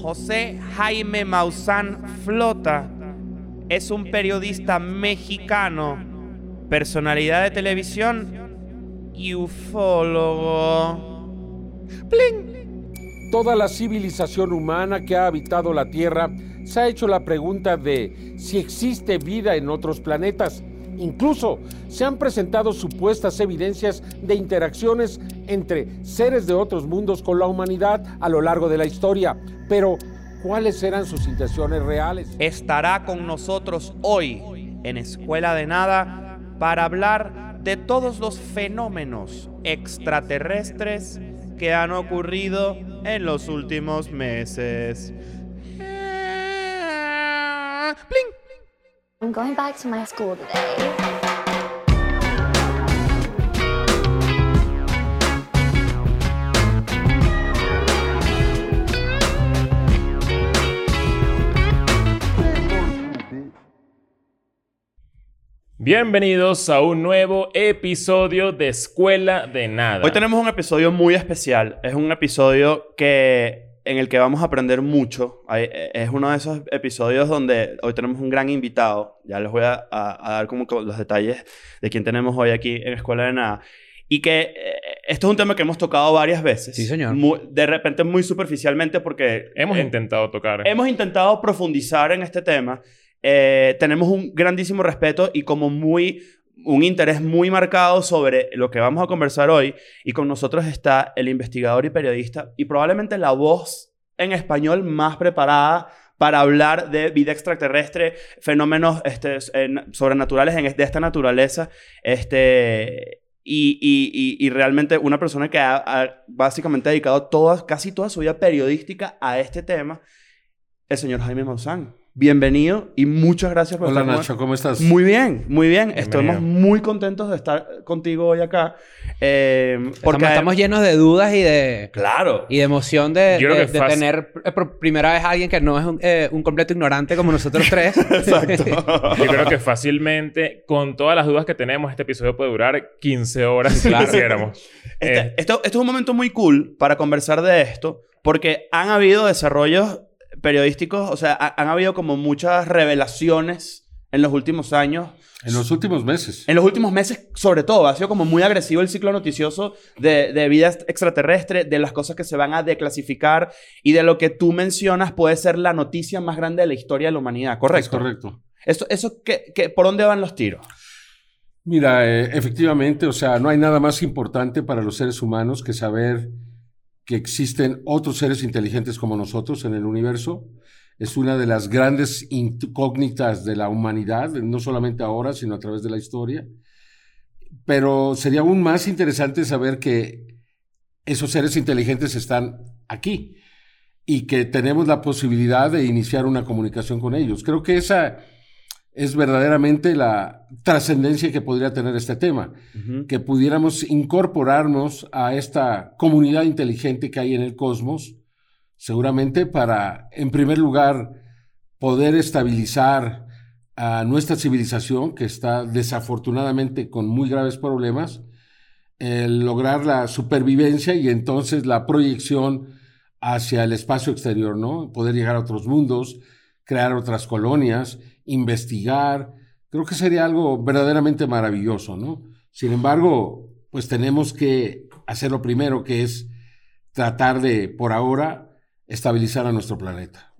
José Jaime Maussan Flota es un periodista mexicano, personalidad de televisión y ufólogo. ¡Pling! Toda la civilización humana que ha habitado la Tierra se ha hecho la pregunta de si existe vida en otros planetas. Incluso se han presentado supuestas evidencias de interacciones entre seres de otros mundos con la humanidad a lo largo de la historia. Pero, ¿cuáles eran sus intenciones reales? Estará con nosotros hoy en Escuela de Nada para hablar de todos los fenómenos extraterrestres que han ocurrido en los últimos meses. I'm going back to my school today. Bienvenidos a un nuevo episodio de Escuela de Nada. Hoy tenemos un episodio muy especial. Es un episodio que en el que vamos a aprender mucho. Hay- Es uno de esos episodios donde hoy tenemos un gran invitado. Ya les voy a, a- a dar como co- los detalles de quién tenemos hoy aquí en Escuela de Nada. Y que eh, esto es un tema que hemos tocado varias veces. Sí, señor. De repente muy superficialmente porque... Hemos eh, intentado tocar. Hemos intentado profundizar en este tema. Eh, tenemos un grandísimo respeto y como muy un interés muy marcado sobre lo que vamos a conversar hoy. Y con nosotros está el investigador y periodista y probablemente la voz en español más preparada para hablar de vida extraterrestre, fenómenos este, en- sobrenaturales en, de esta naturaleza. Este, y, y- y- y realmente una persona que ha, ha básicamente dedicado toda, casi toda su vida periodística a este tema, el señor Jaime Maussan. Bienvenido y muchas gracias por Hola estar Nacho, ¿cómo estás? Muy bien, muy bien. Bienvenido. Estamos muy contentos de estar contigo hoy acá. Eh, porque Estamos, estamos llenos de dudas y de, Claro. y de emoción de, tener eh, por primera vez a alguien que no es un, eh, un completo ignorante como nosotros tres. Exacto. Yo creo que fácilmente, con todas las dudas que tenemos, este episodio puede durar 15 horas si Claro. quisiéramos. Este, Eh, esto, esto es un momento muy cool para conversar de esto, porque han habido desarrollos periodísticos, o sea, ha- han habido como muchas revelaciones en los últimos años. En los últimos meses. En los últimos meses, sobre todo, ha sido como muy agresivo el ciclo noticioso de, de vida extraterrestre, de las cosas que se van a declasificar y de lo que tú mencionas puede ser la noticia más grande de la historia de la humanidad, ¿correcto? Es correcto. Eso, eso ¿qué- qué- ¿Por dónde van los tiros? Mira, eh, efectivamente, o sea, no hay nada más importante para los seres humanos que saber que existen otros seres inteligentes como nosotros en el universo. Es una de las grandes incógnitas de la humanidad, no solamente ahora, sino a través de la historia. Pero sería aún más interesante saber que esos seres inteligentes están aquí y que tenemos la posibilidad de iniciar una comunicación con ellos. Creo que esa es verdaderamente la trascendencia que podría tener este tema, que pudiéramos incorporarnos a esta comunidad inteligente que hay en el cosmos, seguramente para, en primer lugar, poder estabilizar a nuestra civilización, que está desafortunadamente con muy graves problemas, el lograr la supervivencia y entonces la proyección hacia el espacio exterior, ¿no? Poder llegar a otros mundos, crear otras colonias, investigar. Creo que sería algo verdaderamente maravilloso, ¿no? Sin embargo, pues tenemos que hacer lo primero, que es tratar de, por ahora, estabilizar a nuestro planeta.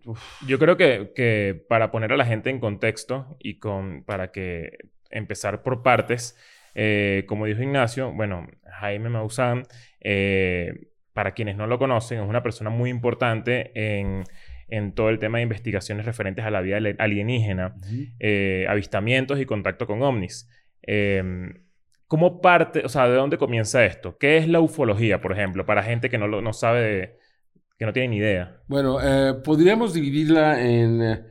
Yo creo que, que para poner a la gente en contexto y con, para que empezar por partes, eh, como dijo Ignacio, bueno, Jaime Maussan, eh, para quienes no lo conocen, es una persona muy importante en, en todo el tema de investigaciones referentes a la vida alienígena, eh, avistamientos y contacto con ovnis. Eh, ¿Cómo parte, o sea, de dónde comienza esto? ¿Qué es la ufología, por ejemplo, para gente que no, lo, no sabe, de- que no tiene ni idea? Bueno, eh, podríamos dividirla en eh,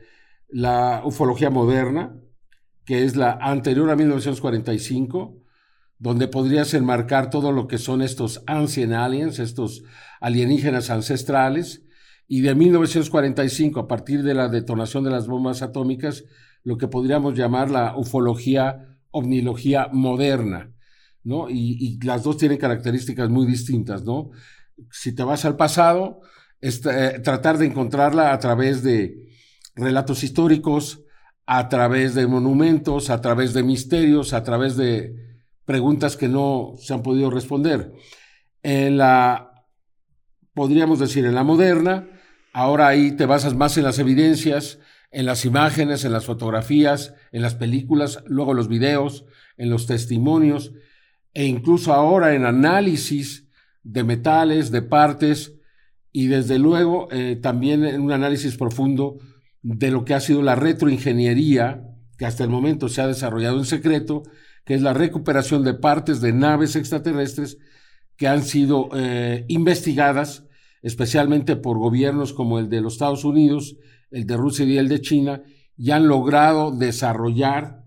la ufología moderna, que es la anterior a 1945, donde podrías enmarcar todo lo que son estos ancient aliens, estos alienígenas ancestrales, y de 1945, a partir de la detonación de las bombas atómicas, lo que podríamos llamar la ufología, ovnilogía moderna, ¿no? Y, las dos tienen características muy distintas, ¿no? Si te vas al pasado, esta- eh, tratar de encontrarla a través de relatos históricos, a través de monumentos, a través de misterios, a través de preguntas que no se han podido responder. En la, podríamos decir, en la moderna, ahora ahí te basas más en las evidencias, en las imágenes, en las fotografías, en las películas, luego los videos, en los testimonios, e incluso ahora en análisis de metales, de partes, y desde luego eh, también en un análisis profundo de lo que ha sido la retroingeniería, que hasta el momento se ha desarrollado en secreto, que es la recuperación de partes de naves extraterrestres que han sido eh, investigadas especialmente por gobiernos como el de los Estados Unidos, el de Rusia y el de China, y han logrado desarrollar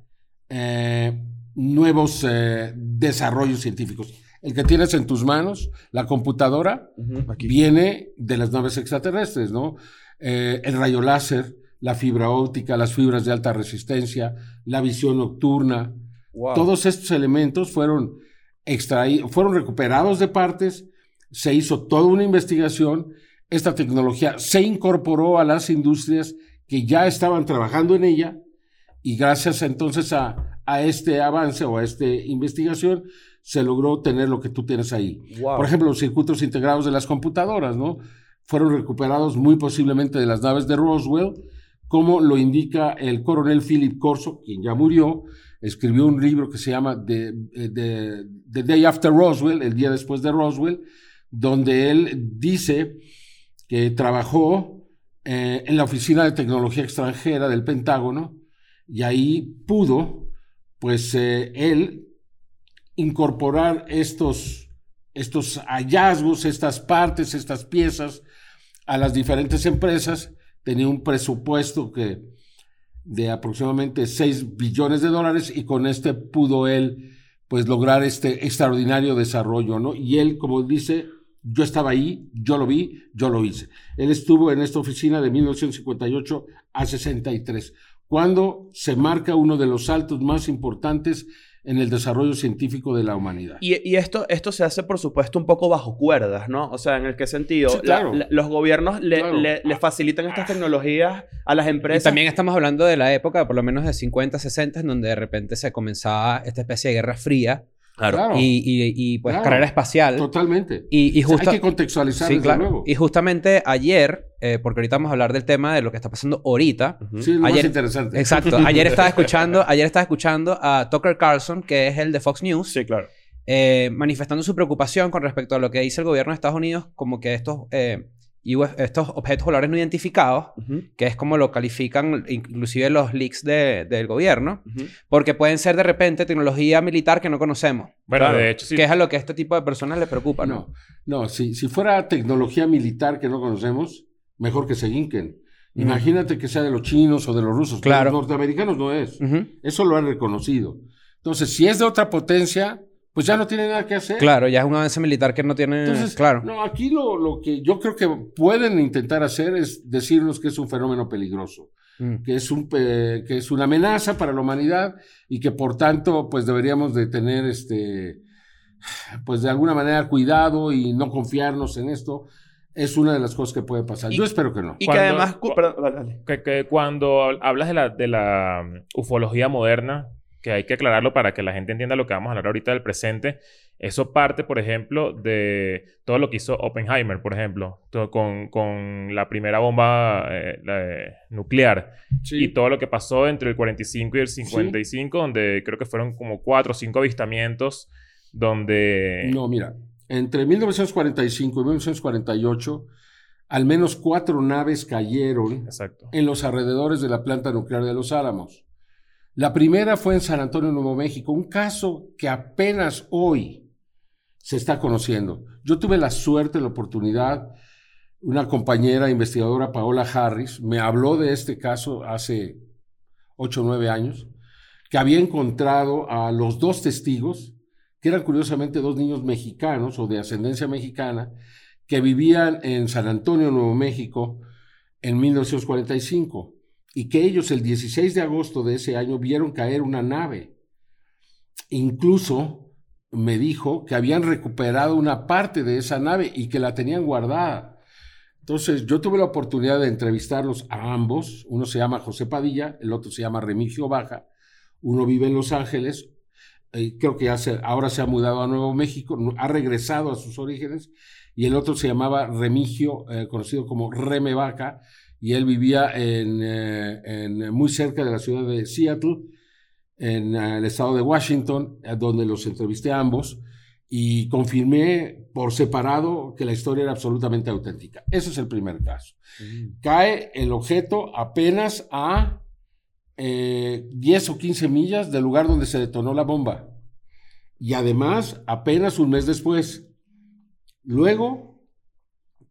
eh, nuevos eh, desarrollos científicos. El que tienes en tus manos, la computadora, viene de las naves extraterrestres, ¿no? Eh, el rayo láser, la fibra óptica, las fibras de alta resistencia, la visión nocturna, Wow. todos estos elementos fueron extraídos, fueron recuperados de partes, se hizo toda una investigación, esta tecnología se incorporó a las industrias que ya estaban trabajando en ella y gracias entonces a, a este avance o a esta investigación se logró tener lo que tú tienes ahí. Wow. Por ejemplo, los circuitos integrados de las computadoras, ¿no? Fueron recuperados muy posiblemente de las naves de Roswell, como lo indica el coronel Philip Corso, quien ya murió, escribió un libro que se llama The, eh, The- The Day After Roswell, el día después de Roswell, donde él dice que trabajó eh, en la Oficina de Tecnología Extranjera del Pentágono y ahí pudo, pues eh, él incorporar estos, estos hallazgos, estas partes, estas piezas a las diferentes empresas. Tenía un presupuesto que de aproximadamente 6 billones de dólares y con este pudo él pues lograr este extraordinario desarrollo, ¿no? Y él, como dice, yo estaba ahí, yo lo vi, yo lo hice. Él estuvo en esta oficina de 1958 a 63, cuando se marca uno de los saltos más importantes en el desarrollo científico de la humanidad. Y, y esto, esto se hace, por supuesto, un poco bajo cuerdas, ¿no? O sea, ¿en el qué sentido? Sí, claro. la- los gobiernos le, Claro. le- le facilitan estas tecnologías a las Y empresas. también estamos hablando de la época, por lo menos de 50, 60, en donde de repente se comenzaba esta especie de guerra fría Claro, y, y, y, pues Claro. carrera espacial. totalmente. Y, y O sea, justo... hay que contextualizar Sí, desde claro. luego. Y justamente ayer, eh, porque ahorita vamos a hablar del tema de lo que está pasando ahorita. Ujú. Sí, lo Ayer- más interesante. Exacto. Ayer estaba escuchando, ayer estaba escuchando a Tucker Carlson, que es el de Fox News, Sí, claro. eh, manifestando su preocupación con respecto a lo que dice el gobierno de Estados Unidos, como que estos, eh, UF estos objetos voladores no identificados, Ujú, que es como lo califican inclusive los leaks de- del gobierno, ujú. porque pueden ser de repente tecnología militar que no conocemos, Bueno, Claro. de hecho, sí. que es a lo que a este tipo de personas les preocupa, ¿no? No, no, si, si fuera tecnología militar que no conocemos, mejor que se hinquen. Ujú. Imagínate que sea de los chinos o de los rusos. Claro. De los norteamericanos no es. Eso lo han reconocido. Entonces, si es de otra potencia, pues ya no tiene nada que hacer. Claro, ya es un avance militar que no tiene... Entonces, claro. no, aquí lo, lo que yo creo que pueden intentar hacer es decirnos que es un fenómeno peligroso, Mm. que es, un, que es una amenaza para la humanidad y que por tanto, pues deberíamos de tener este, pues de alguna manera cuidado y no confiarnos en esto. Es una de las cosas que puede pasar. Y- yo espero que no. Y que Cuando- además... cu- cu- perdón, dale, dale. que, que cuando hablas de la, de la ufología moderna, que hay que aclararlo para que la gente entienda lo que vamos a hablar ahorita del presente, eso parte, por ejemplo, de todo lo que hizo Oppenheimer, por ejemplo, con, con la primera bomba eh, la de- nuclear y todo lo que pasó entre el 45 y el 55, donde creo que fueron como cuatro o cinco avistamientos, donde... No, mira, entre 1945 y 1948, al menos cuatro naves cayeron Exacto. en los alrededores de la planta nuclear de Los Álamos. La primera fue en San Antonio, Nuevo México, un caso que apenas hoy se está conociendo. Yo tuve la suerte, la oportunidad, una compañera investigadora, Paola Harris, me habló de este caso hace ocho o nueve años, que había encontrado a los dos testigos, que eran curiosamente dos niños mexicanos o de ascendencia mexicana, que vivían en San Antonio, Nuevo México, en 1945 y que ellos el 16 de agosto de ese año vieron caer una nave. Incluso me dijo que habían recuperado una parte de esa nave y que la tenían guardada. Entonces, yo tuve la oportunidad de entrevistarlos a ambos. Uno se llama José Padilla, el otro se llama Remigio Baja. Uno vive en Los Ángeles, eh, creo que ya se- ahora se ha mudado a Nuevo México, ha regresado a sus orígenes. Y el otro se llamaba Remigio, eh, conocido como Reme Vaca, y él vivía en, eh, en- muy cerca de la ciudad de Seattle, en eh, el estado de Washington, eh, donde los entrevisté a ambos y confirmé por separado que la historia era absolutamente auténtica. Ese es el primer caso. Cae el objeto apenas a eh, 10 o 15 millas del lugar donde se detonó la bomba. Y además, apenas un mes después. Luego,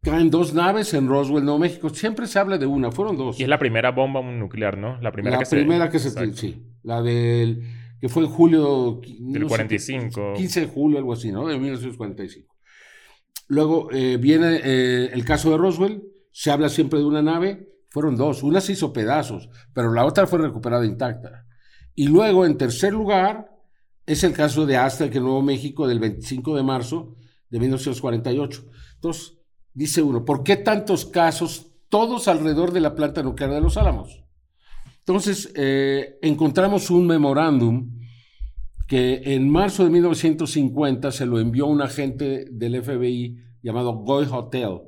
caen dos naves en Roswell, Nuevo México. Siempre se habla de una, fueron dos. Y es la primera bomba nuclear, ¿no? La primera la que se... primera que se... Exacto. Sí, la del... que fue en julio... Del no sé, 45. 15 de julio, algo así, ¿no? De 1945. Luego eh, viene eh, el caso de Roswell, se habla siempre de una nave, fueron dos, una se hizo pedazos, pero la otra fue recuperada intacta. Y luego, en tercer lugar, es el caso de Aztec en Nuevo México del 25 de marzo de 1948. Entonces, dice uno, ¿por qué tantos casos, todos alrededor de la planta nuclear de Los Álamos? Entonces, eh, encontramos un memorándum que en marzo de 1950 se lo envió un agente del FBI llamado Goy Hotel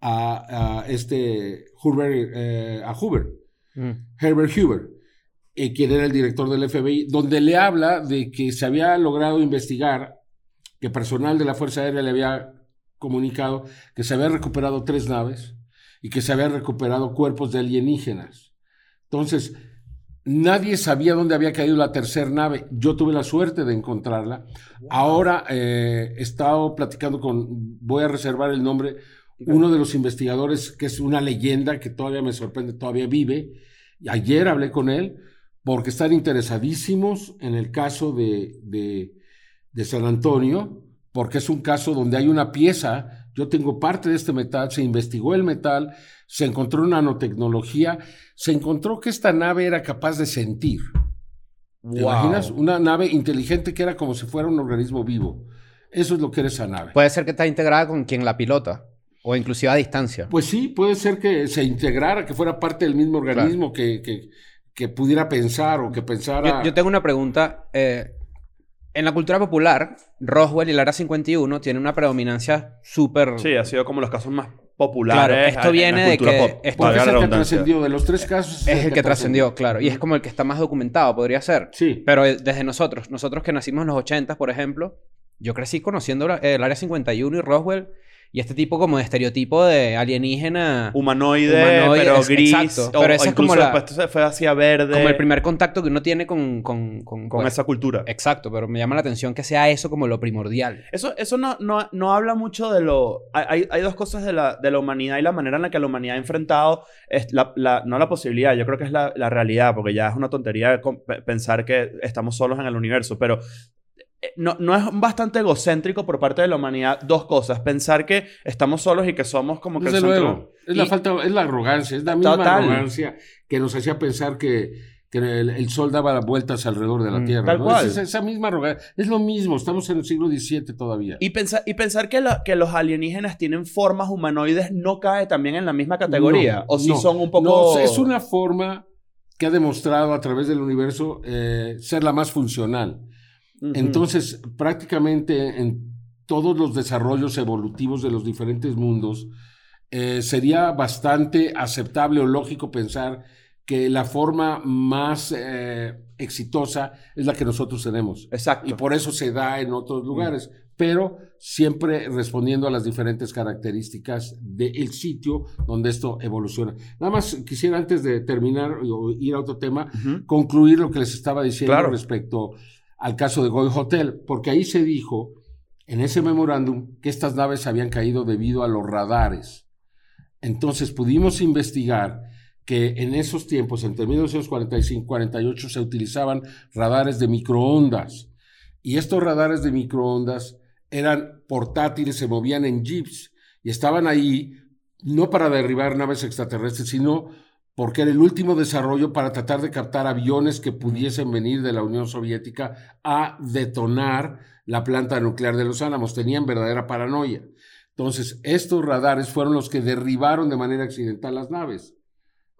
a, a este Hoover, eh, a Hoover, Mm. Herbert Hoover, eh, quien era el director del FBI, donde le habla de que se había logrado investigar, que personal de la Fuerza Aérea le había comunicado que se habían recuperado tres naves y que se habían recuperado cuerpos de alienígenas. Entonces, nadie sabía dónde había caído la tercera nave. Yo tuve la suerte de encontrarla. Ahora eh, he estado platicando con, voy a reservar el nombre, uno de los investigadores, que es una leyenda que todavía me sorprende, todavía vive. Ayer hablé con él porque están interesadísimos en el caso de, de, de San Antonio, porque es un caso donde hay una pieza, yo tengo parte de este metal, se investigó el metal, se encontró nanotecnología, se encontró que esta nave era capaz de sentir. ¿Te imaginas? Una nave inteligente que era como si fuera un organismo vivo. Eso es lo que era esa nave. Puede ser que está integrada con quien la pilota. O inclusive a distancia. Pues sí, puede ser que se integrara, que fuera parte del mismo organismo, que, que, que pudiera pensar o que pensara. Yo, yo tengo una pregunta. eh, en la cultura popular, Roswell y el Área 51 tienen una predominancia súper... Sí, ha sido como los casos más populares. Claro, esto en la viene de cultura que pop, esto- es la el que trascendió de los tres casos. Es el que trascendió, claro. Y es como el que está más documentado, podría ser. Sí. Pero eh, desde nosotros, nosotros que nacimos en los 80, por ejemplo, yo crecí conociendo la- el Área 51 y Roswell y este tipo como de estereotipo de alienígena. Humanoide, Humanoide, pero es- gris. exacto. o- Pero o esa es como la- después se fue hacia verde. Como el primer contacto que uno tiene con... Con, con, Con pues, esa cultura. Exacto, pero me llama la atención que sea eso como lo primordial. Eso, eso no, no, no habla mucho de lo... Hay, hay- dos cosas de la, de la humanidad y la manera en la que la humanidad ha enfrentado, es la, la- no la posibilidad, yo creo que es la, la realidad, porque ya es una tontería pensar que estamos solos en el universo, pero no, no es bastante egocéntrico por parte de la humanidad dos cosas, pensar que estamos solos y que somos como que el Desde centro- luego. Es la falta, es la arrogancia, es la misma Total. arrogancia que nos hacía pensar que, que el, el sol daba vueltas alrededor de la Mm, Tierra. tal ¿no? cual. Es esa, esa misma arrogancia. Es lo mismo, estamos en el siglo XVII todavía. Y pensar, y pensar que, la- que los alienígenas tienen formas humanoides no cae también en la misma categoría. No, o si no, son un poco... No, es una forma que ha demostrado a través del universo eh, ser la más funcional. Entonces, prácticamente en todos los desarrollos evolutivos de los diferentes mundos, eh, sería bastante aceptable o lógico pensar que la forma más eh, exitosa es la que nosotros tenemos. Exacto. Y por eso se da en otros lugares, pero siempre respondiendo a las diferentes características del sitio donde esto evoluciona. Nada más quisiera antes de terminar o ir a otro tema, concluir lo que les estaba diciendo Claro. respecto al caso de Goy Hotel, porque ahí se dijo en ese memorándum que estas naves habían caído debido a los radares. Entonces pudimos investigar que en esos tiempos, entre 1945 y 48, se utilizaban radares de microondas. Y estos radares de microondas eran portátiles, se movían en jeeps y estaban ahí no para derribar naves extraterrestres, sino porque era el último desarrollo para tratar de captar aviones que pudiesen venir de la Unión Soviética a detonar la planta nuclear de los Álamos. Tenían verdadera paranoia. Entonces, estos radares fueron los que derribaron de manera accidental las naves.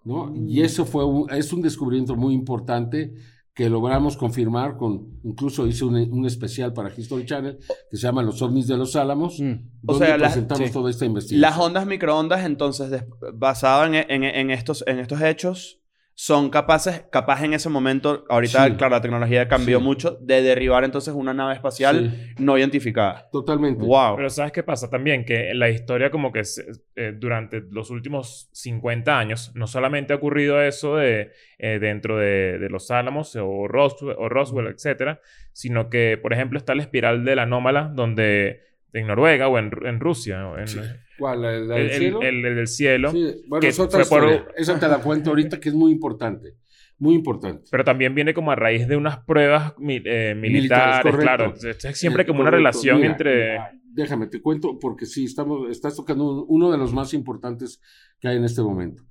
¿no? Y eso fue un, es un descubrimiento muy importante que logramos confirmar con, incluso hice un, un especial para History Channel que se llama Los ovnis de los Álamos, Mm. O donde sea, las- presentamos sí. toda esta investigación. Las ondas microondas, entonces, basado en, en- en estos, en estos hechos, son capaces, capaz en ese momento, ahorita, Sí. claro, la tecnología cambió Sí. mucho, de derribar entonces una nave espacial Sí, no identificada. totalmente. ¡Wow! Pero ¿sabes qué pasa? También que en la historia como que se- eh, durante los últimos 50 años no solamente ha ocurrido eso de eh, dentro de, de los Álamos o Roswell, o Roswell, etcétera, sino que, por ejemplo, está la espiral del anómala donde en Noruega o en, Ru- en Rusia, en, Sí. ¿Cuál? ¿La, la el, del cielo? el- el del cielo. Sí, bueno, que es otra por-. Esa te la cuento ahorita que es muy importante. Muy importante. Pero también viene como a raíz de unas pruebas mi- eh, militares, Militares, claro. Es siempre Eh, como una correcto. relación Mira, entre... mira, déjame, te cuento, porque sí, estamos, estás tocando un- uno de los más importantes que hay en este momento.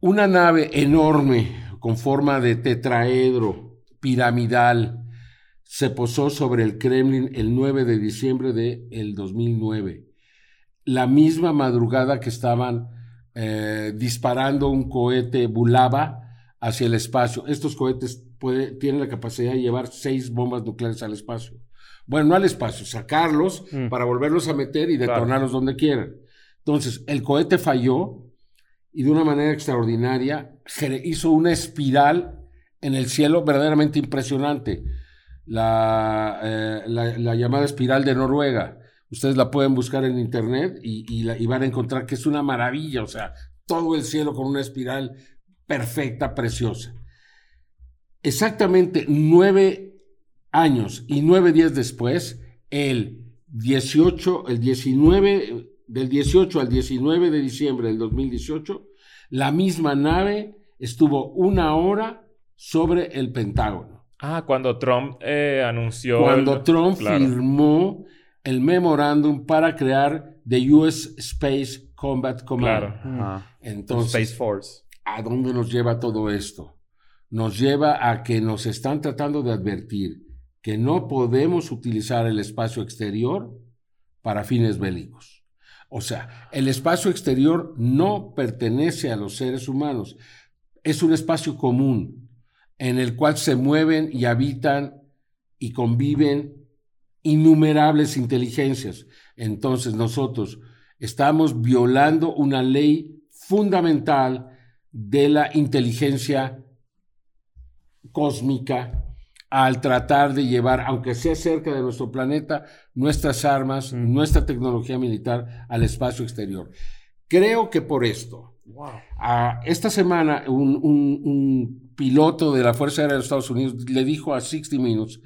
Una nave enorme, con forma de tetraedro, piramidal, se posó sobre el Kremlin el 9 de diciembre del el 2009. La misma madrugada que estaban eh, disparando un cohete Bulava hacia el espacio. Estos cohetes puede- tienen la capacidad de llevar seis bombas nucleares al espacio. Bueno, no al espacio, sacarlos Mm. para volverlos a meter y Claro. detonarlos donde quieran. Entonces, el cohete falló y de una manera extraordinaria hizo una espiral en el cielo verdaderamente impresionante. La, eh, la- la llamada espiral de Noruega. Ustedes la pueden buscar en internet y, y la- y van a encontrar que es una maravilla, o sea, todo el cielo con una espiral perfecta, preciosa. Exactamente nueve años y nueve días después, el 18, el 19, del 18 al 19 de diciembre del 2018, la misma nave estuvo una hora sobre el Pentágono. Ah, cuando Trump eh, anunció... Cuando el- Trump claro. firmó el memorándum para crear the US Space Combat Command. Claro. Entonces, Space Force. ¿A dónde nos lleva todo esto? Nos lleva a que nos están tratando de advertir que no podemos utilizar el espacio exterior para fines bélicos. O sea, el espacio exterior no pertenece a los seres humanos. Es un espacio común en el cual se mueven y habitan y conviven innumerables inteligencias. Entonces nosotros estamos violando una ley fundamental de la inteligencia cósmica al tratar de llevar, aunque sea cerca de nuestro planeta, nuestras armas, nuestra tecnología militar al espacio exterior. Creo que por esto, esta semana un, un- un piloto de la Fuerza Aérea de los Estados Unidos le dijo a 60 Minutes.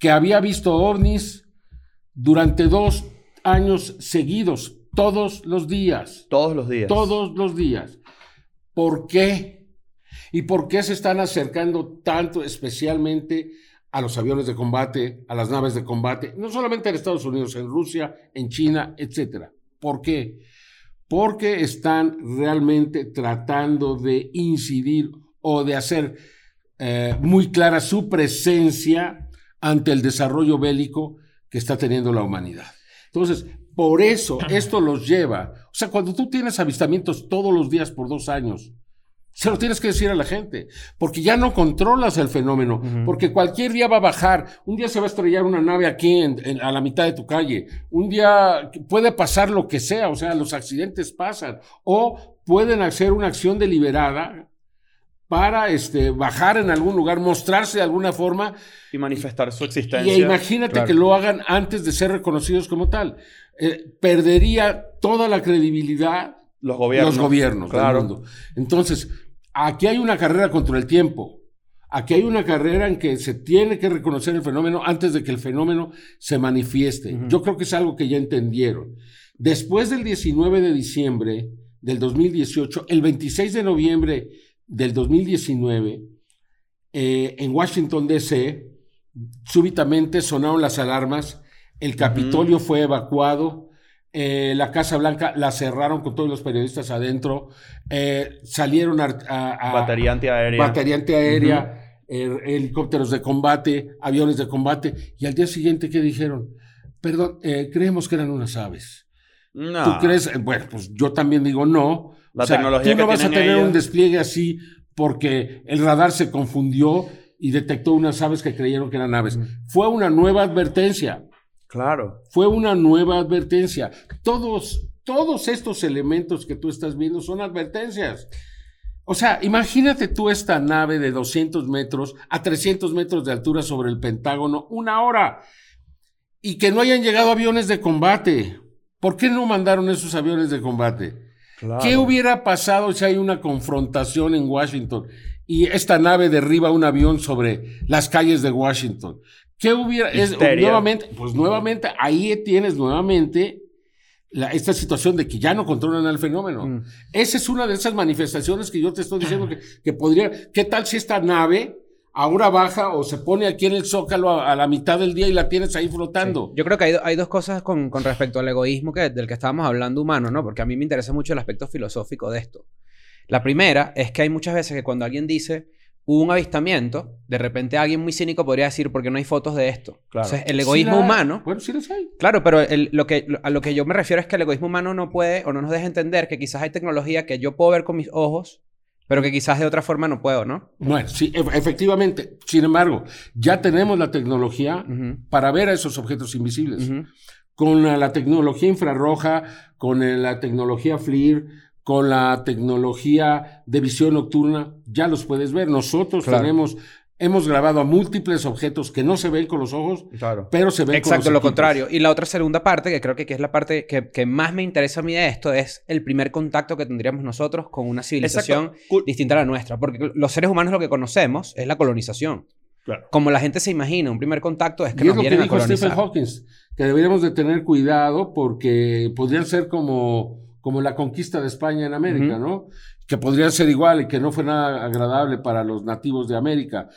Que había visto ovnis durante dos años seguidos, todos los días. Todos los días. Todos los días. ¿Por qué? ¿Y por qué se están acercando tanto especialmente a los aviones de combate, a las naves de combate? No solamente en Estados Unidos, en Rusia, en China, etcétera. ¿Por qué? Porque están realmente tratando de incidir o de hacer eh, muy clara su presencia ante el desarrollo bélico que está teniendo la humanidad. Entonces, por eso esto los lleva. O sea, cuando tú tienes avistamientos todos los días por dos años, se lo tienes que decir a la gente, porque ya no controlas el fenómeno, porque cualquier día va a bajar, un día se va a estrellar una nave aquí en- en- a la mitad de tu calle, un día puede pasar lo que sea, o sea, los accidentes pasan, o pueden hacer una acción deliberada para este, bajar en algún lugar, mostrarse de alguna forma Y manifestar su y existencia. imagínate Claro. que lo hagan antes de ser reconocidos como tal. Eh, perdería toda la credibilidad los gobiernos. los gobiernos Claro. del mundo. Entonces, aquí hay una carrera contra el tiempo. Aquí hay una carrera en que se tiene que reconocer el fenómeno antes de que el fenómeno se manifieste. Yo creo que es algo que ya entendieron. Después del 19 de diciembre del 2018, el 26 de noviembre del 2019, eh, en Washington, D.C., súbitamente sonaron las alarmas, el Capitolio fue evacuado, eh, la Casa Blanca la cerraron con todos los periodistas adentro, eh, salieron a, a- a- Batería antiaérea. batería antiaérea, eh, helicópteros de combate, aviones de combate, y al día siguiente, ¿qué dijeron? Perdón, creemos que eran unas aves. No. ¿Tú crees? Eh, Bueno, pues yo también digo no. La O sea, tecnología Tú no que vas a tener un despliegue así porque el radar se confundió y detectó unas aves que creyeron que eran aves. Fue una nueva advertencia. Claro. Fue una nueva advertencia. Todos, todos estos elementos que tú estás viendo son advertencias. O sea, imagínate tú esta nave de 200 metros a 300 metros de altura sobre el Pentágono, una hora, y que no hayan llegado aviones de combate. ¿Por qué no mandaron esos aviones de combate? claro. ¿Qué hubiera pasado si hay una confrontación en Washington y esta nave derriba un avión sobre las calles de Washington? ¿Qué hubiera? Es, nuevamente, pues nuevamente, ahí tienes nuevamente la- esta situación de que ya no controlan el fenómeno. Mm. Esa es una de esas manifestaciones que yo te estoy diciendo que, que podría. ¿Qué tal si esta nave ahora baja o se pone aquí en el zócalo a, a la mitad del día y la tienes ahí flotando? Yo creo que hay, hay dos cosas con, con respecto al egoísmo que, del que estábamos hablando humano, ¿no? Porque a mí me interesa mucho el aspecto filosófico de esto. La primera es que hay muchas veces que cuando alguien dice hubo un avistamiento, de repente alguien muy cínico podría decir, ¿por qué no hay fotos de esto? Claro. Entonces, el Sí egoísmo la humano... Bueno, sí las hay. Claro, pero el- lo que, a lo que yo me refiero es que el egoísmo humano no puede o no nos deja entender que quizás hay tecnología que yo puedo ver con mis ojos, pero que quizás de otra forma no puedo, ¿no? Bueno, sí, ef- efectivamente. Sin embargo, ya tenemos la tecnología para ver a esos objetos invisibles. Con la, la tecnología infrarroja, con el- la tecnología FLIR, con la tecnología de visión nocturna, ya los puedes ver. Nosotros Claro. tenemos, hemos grabado a múltiples objetos que no se ven con los ojos, Claro. pero se ven con Exacto, los lo equipos. contrario. Y la otra segunda parte, que creo que, que es la parte que, que más me interesa a mí de esto, es el primer contacto que tendríamos nosotros con una civilización Exacto. Distinta a la nuestra. Porque los seres humanos lo que conocemos es la colonización. Claro. Como la gente se imagina, un primer contacto es que Y es nos lo que vienen a dijo Stephen. Hawking, que deberíamos de tener cuidado porque podrían ser como, como la conquista de España en América, Ujú. ¿no? Que podrían ser igual y que no fue nada agradable para los nativos de América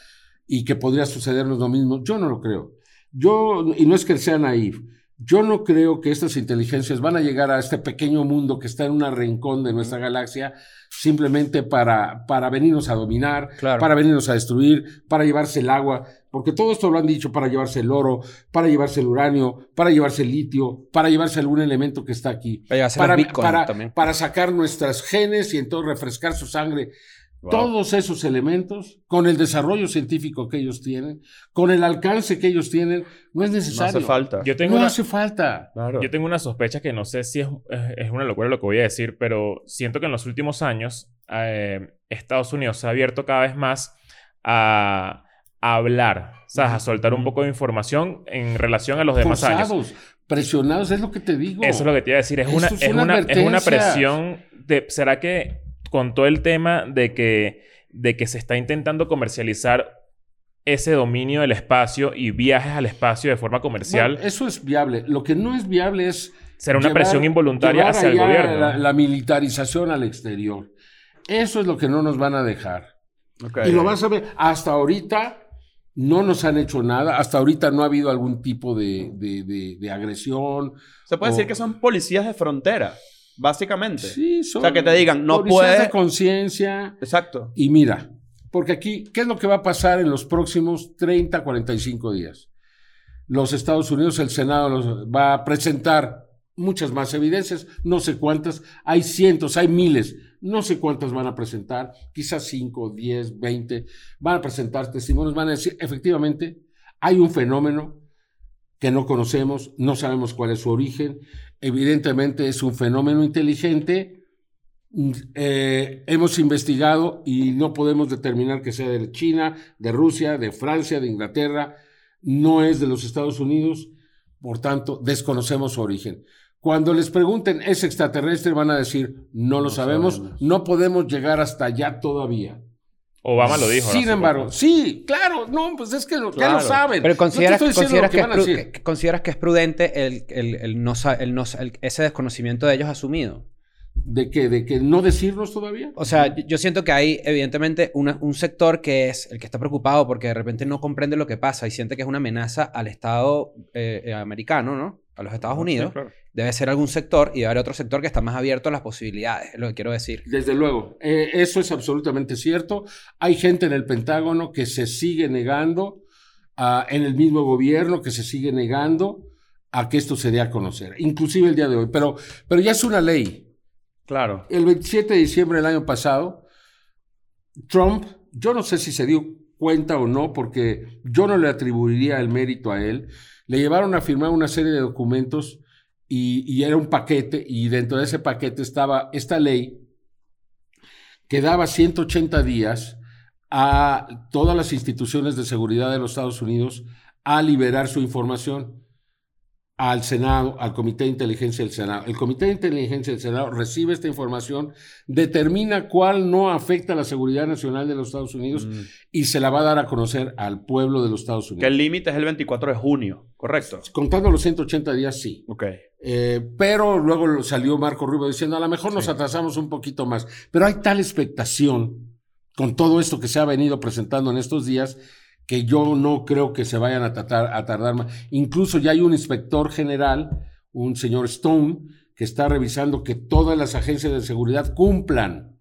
y que podría sucedernos lo mismo. Yo no lo creo. Yo, y no es que sea naif, yo no creo que estas inteligencias van a llegar a este pequeño mundo que está en un rincón de nuestra galaxia simplemente para, para venirnos a dominar, Claro. para venirnos a destruir, para llevarse el agua, porque todo esto lo han dicho para llevarse el oro, para llevarse el uranio, para llevarse el litio, para llevarse algún elemento que está aquí. Para para, para sacar nuestras genes y entonces refrescar su sangre. Wow. Todos esos elementos, con el desarrollo científico que ellos tienen, con el alcance que ellos tienen, no es No necesario. hace falta. Yo tengo No una, hace falta. Claro. Yo tengo una sospecha que no sé si es, es- una locura lo que voy a decir, pero siento que en los últimos años eh, Estados Unidos se ha abierto cada vez más a, a hablar, o sea, a soltar un poco de información en relación a los demás años. Forzados, presionados, es lo que te digo. Eso es lo que te iba a decir. Es, Esto una, es es, una es una presión de... ¿Será que con todo el tema de que, de que se está intentando comercializar ese dominio del espacio y viajes al espacio de forma comercial, Bueno, eso es viable. Lo que no es viable es será una llevar- presión involuntaria hacia el gobierno? La, la militarización al exterior. Eso es lo que no nos van a dejar. Y lo vas a ver. Hasta ahorita no nos han hecho nada. Hasta ahorita no ha habido algún tipo de, de- de- de agresión. Se puede o- decir que son policías de frontera, básicamente. Sí, son O sea, que te digan, no policías puede- de conciencia. Exacto. Y mira, porque aquí, ¿qué es lo que va a pasar en los próximos 30, 45 días? Los Estados Unidos, el Senado los va a presentar muchas más evidencias, no sé cuántas, hay cientos, hay miles, no sé cuántas van a presentar, quizás 5, 10, 20, van a presentar testimonios, van a decir, efectivamente, hay un fenómeno que no conocemos, no sabemos cuál es su origen, evidentemente es un fenómeno inteligente, Mm, eh, hemos investigado y no podemos determinar que sea de China, de Rusia, de Francia, de Inglaterra, no es de los Estados Unidos, por tanto, desconocemos su origen. Cuando les pregunten, ¿es extraterrestre? Van a decir, no lo No sabemos, sabemos. no podemos llegar hasta allá todavía. Obama lo dijo. Sin embargo, poco. sí, claro, no, pues es que lo, ya lo saben. Pero No consideras, estoy diciendo consideras, lo que, decir. que- consideras que es prudente el, el- el no, no ese desconocimiento de ellos asumido. ¿De qué? ¿De que no decirnos todavía? O sea, yo- yo siento que hay evidentemente una- un sector que es el que está preocupado porque de repente no comprende lo que pasa y siente que es una amenaza al Estado eh, eh, americano, ¿no? A los Estados Unidos. Sí, claro. Debe ser algún sector y debe haber otro sector que está más abierto a las posibilidades, es lo que quiero decir. Desde luego, eh, eso es absolutamente cierto. Hay gente en el Pentágono que se sigue negando, ah, en el mismo gobierno que se sigue negando a que esto se dé a conocer, inclusive el día de hoy, pero, pero ya es una ley. Claro. El 27 de diciembre del año pasado, Trump, yo no sé si se dio cuenta o no, porque yo no le atribuiría el mérito a él, le llevaron a firmar una serie de documentos y, era un paquete, y dentro de ese paquete estaba esta ley que daba 180 días a todas las instituciones de seguridad de los Estados Unidos a liberar su información al Senado, al Comité de Inteligencia del Senado. El Comité de Inteligencia del Senado recibe esta información, determina cuál no afecta a la seguridad nacional de los Estados Unidos Mm. y se la va a dar a conocer al pueblo de los Estados Que Unidos. el límite es el 24 de junio, ¿correcto? Contando los 180 días, sí. Ok. Eh, pero luego salió Marco Rubio diciendo, a lo mejor nos atrasamos un poquito más. Pero hay tal expectación con todo esto que se ha venido presentando en estos días que yo no creo que se vayan a, tratar, a tardar más. Incluso ya hay un inspector general, un señor Stone, que está revisando que todas las agencias de seguridad cumplan,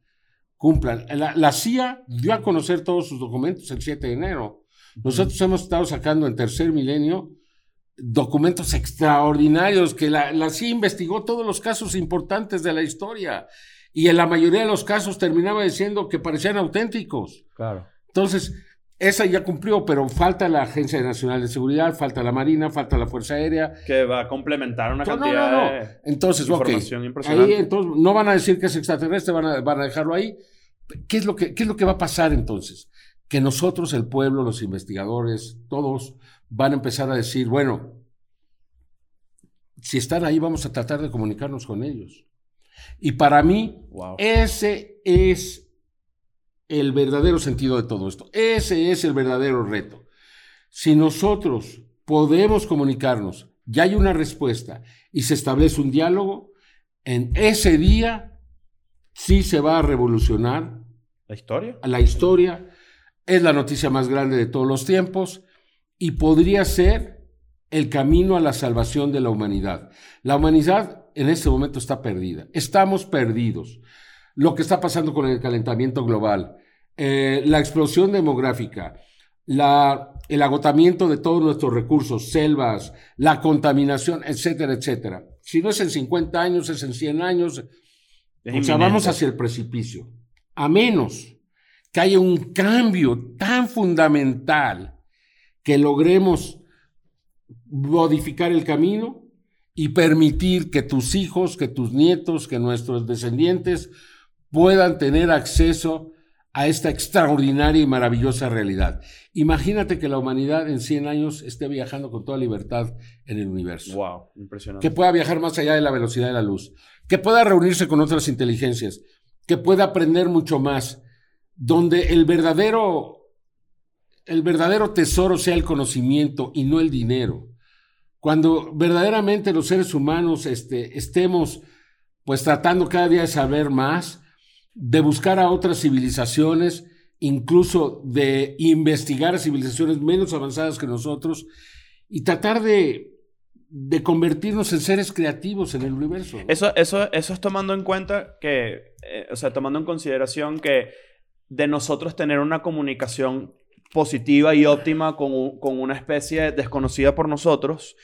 cumplan. La, la CIA dio a conocer todos sus documentos el 7 de enero. Nosotros hemos estado sacando en tercer milenio documentos extraordinarios que la, la CIA investigó todos los casos importantes de la historia y en la mayoría de los casos terminaba diciendo que parecían auténticos. Claro. Entonces, esa ya cumplió, pero falta la Agencia Nacional de Seguridad, falta la Marina, falta la Fuerza Aérea. Que va a complementar una cantidad no, no. de Entonces, ok. información impresionante. Ahí, entonces, no van a decir que es extraterrestre, van a, van a dejarlo ahí. ¿Qué es, lo que, ¿Qué es lo que va a pasar entonces? Que nosotros, el pueblo, los investigadores, todos van a empezar a decir, bueno, si están ahí, vamos a tratar de comunicarnos con ellos. Y para mí, Wow. ese es el verdadero sentido de todo esto. Ese es el verdadero reto. Si nosotros podemos comunicarnos, ya hay una respuesta y se establece un diálogo, en ese día sí se va a revolucionar ¿La historia? la historia, es la noticia más grande de todos los tiempos y podría ser el camino a la salvación de la humanidad. La humanidad en este momento está perdida, estamos perdidos. Lo que está pasando con el calentamiento global, eh, la explosión demográfica, la, el agotamiento de todos nuestros recursos, selvas, la contaminación, etcétera, etcétera. Si no es en 50 años, es en 100 años, Es o sea, vamos hacia el precipicio. A menos que haya un cambio tan fundamental que logremos modificar el camino y permitir que tus hijos, que tus nietos, que nuestros descendientes puedan tener acceso a esta extraordinaria y maravillosa realidad. Imagínate que la humanidad en 100 años esté viajando con toda libertad en el universo Wow, impresionante. que pueda viajar más allá de la velocidad de la luz, que pueda reunirse con otras inteligencias, que pueda aprender mucho más, donde el verdadero, el verdadero tesoro sea el conocimiento y no el dinero. Cuando verdaderamente los seres humanos este, estemos pues tratando cada día de saber más, de buscar a otras civilizaciones, incluso de investigar a civilizaciones menos avanzadas que nosotros y tratar de, de convertirnos en seres creativos en el universo. Eso, eso, eso es tomando en cuenta que, eh, o sea, tomando en consideración que de nosotros tener una comunicación positiva y óptima con, con una especie desconocida por nosotros,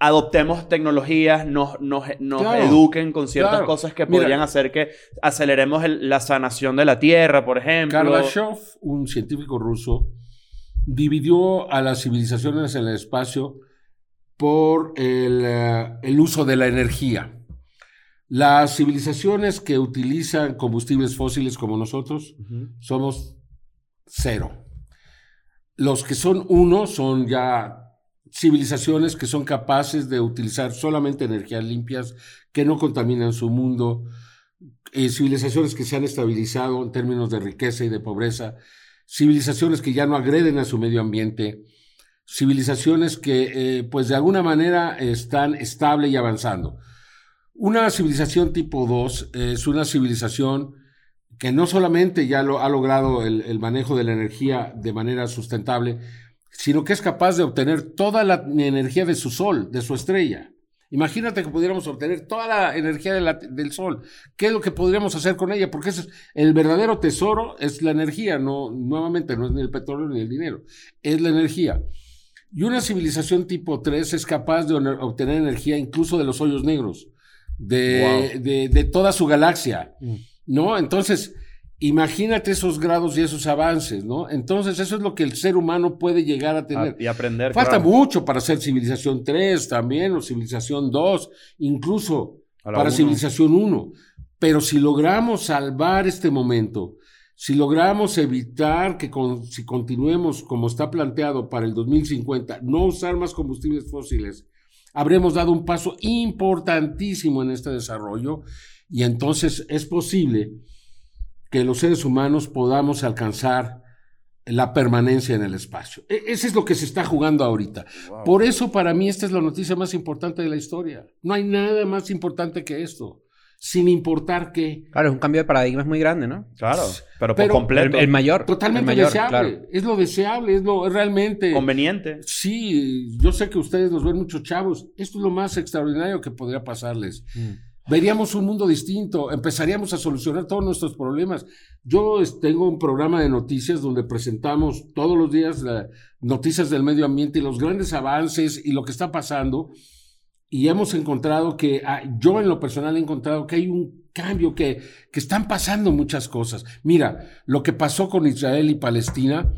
adoptemos tecnologías, nos, nos, nos Claro, eduquen con ciertas claro. cosas que Mira. podrían hacer que aceleremos el- la sanación de la Tierra, por ejemplo. Kardashev, un científico ruso, dividió a las civilizaciones en el espacio por el, eh, el uso de la energía. Las civilizaciones que utilizan combustibles fósiles como nosotros somos cero. Los que son uno son ya civilizaciones que son capaces de utilizar solamente energías limpias, que no contaminan su mundo, eh, civilizaciones que se han estabilizado en términos de riqueza y de pobreza, civilizaciones que ya no agreden a su medio ambiente, civilizaciones que eh, pues de alguna manera están estable y avanzando. Una civilización tipo 2 es una civilización que no solamente ya lo, ha logrado el, el manejo de la energía de manera sustentable, sino que es capaz de obtener toda la energía de su sol, de su estrella. Imagínate que pudiéramos obtener toda la energía de la- del sol. ¿Qué es lo que podríamos hacer con ella? Porque ese es, el verdadero tesoro es la energía, no, nuevamente no es ni el petróleo ni el dinero, es la energía. Y una civilización tipo 3 es capaz de obtener energía incluso de los hoyos negros, de, de- de toda su galaxia, Mm. ¿no? Entonces, imagínate esos grados y esos avances, ¿no? Entonces, eso es lo que el ser humano puede llegar a tener. Y aprender. Falta claro. mucho para ser civilización 3 también, o civilización 2, incluso para uno. civilización 1. Pero si logramos salvar este momento, si logramos evitar que con- si continuemos como está planteado para el 2050, no usar más combustibles fósiles, habremos dado un paso importantísimo en este desarrollo y entonces es posible que los seres humanos podamos alcanzar la permanencia en el espacio. E- Ese es lo que se está jugando ahorita. Por eso para mí esta es la noticia más importante de la historia. No hay nada más importante que esto, sin importar qué. Claro, es un cambio de paradigma muy grande, ¿no? Claro, pero por Pero- completo. El, el mayor. Totalmente el mayor, deseable. claro. Es lo deseable, es lo realmente... Conveniente. Sí, yo sé que ustedes nos ven muchos chavos. Esto es lo más extraordinario que podría pasarles. Mm. Veríamos un mundo distinto, empezaríamos a solucionar todos nuestros problemas. Yo tengo un programa de noticias donde presentamos todos los días la- noticias del medio ambiente y los grandes avances y lo que está pasando. Y hemos encontrado que, ah, yo en lo personal he encontrado que hay un cambio, que, que están pasando muchas cosas. Mira, lo que pasó con Israel y Palestina,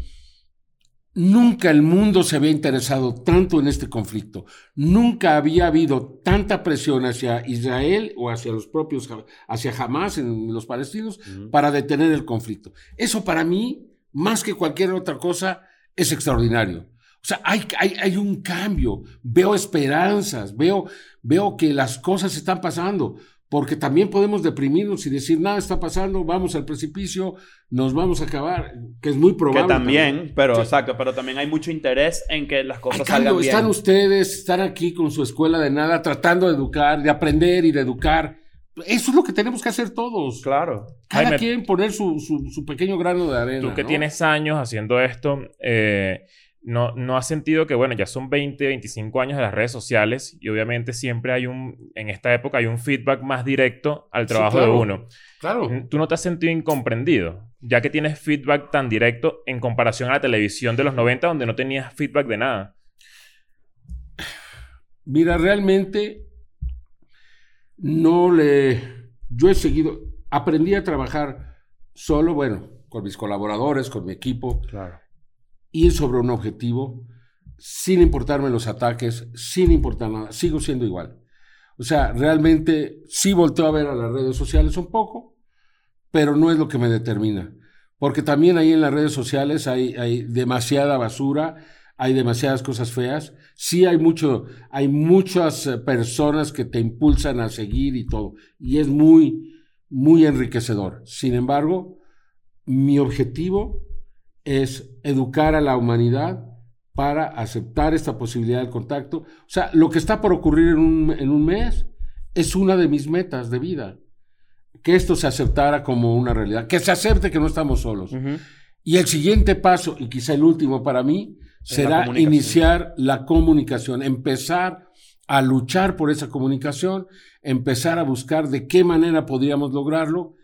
Nunca el mundo se había interesado tanto en este conflicto. Nunca había habido tanta presión hacia Israel o hacia los propios, Ha- hacia Hamas, en los palestinos, para detener el conflicto. Eso para mí, más que cualquier otra cosa, es extraordinario. O sea, hay, hay, hay un cambio, veo esperanzas, veo, veo que las cosas están pasando, porque también podemos deprimirnos y decir, nada está pasando, vamos al precipicio, nos vamos a acabar, que es muy probable. Que también, pero Sí. exacto, pero también hay mucho interés en que las cosas cambio, salgan bien. están ustedes, están aquí con su escuela de nada, tratando de educar, de aprender y de educar. Eso es lo que tenemos que hacer todos. Claro. Cada Jaime, quien poner su, su- su pequeño grano de arena. Tú que ¿no? tienes años haciendo esto, eh, no, no has sentido que, bueno, ya son 20, 25 años de las redes sociales y obviamente siempre hay un, en esta época hay un feedback más directo al Sí, trabajo claro. de uno. Claro. ¿Tú no te has sentido incomprendido? Ya que tienes feedback tan directo en comparación a la televisión de los 90 donde no tenías feedback de nada. Mira, realmente no le. Yo he seguido. Aprendí a trabajar solo, bueno, con mis colaboradores, con mi equipo, Claro. Ir sobre un objetivo, sin importarme los ataques, sin importar nada. Sigo siendo igual. O sea, realmente sí volteo a ver a las redes sociales un poco, pero no es lo que me determina. Porque también ahí en las redes sociales hay, hay demasiada basura, hay demasiadas cosas feas. Sí hay mucho, hay muchas eh, personas que te impulsan a seguir y todo. Y es muy, muy enriquecedor. Sin embargo, mi objetivo es educar a la humanidad para aceptar esta posibilidad del contacto. O sea, lo que está por ocurrir en un, en un mes es una de mis metas de vida. Que esto se aceptara como una realidad, que se acepte que no estamos solos. Y el siguiente paso, y quizá el último para mí, será iniciar la comunicación, empezar a luchar por esa comunicación, empezar a buscar de qué manera podríamos lograrlo,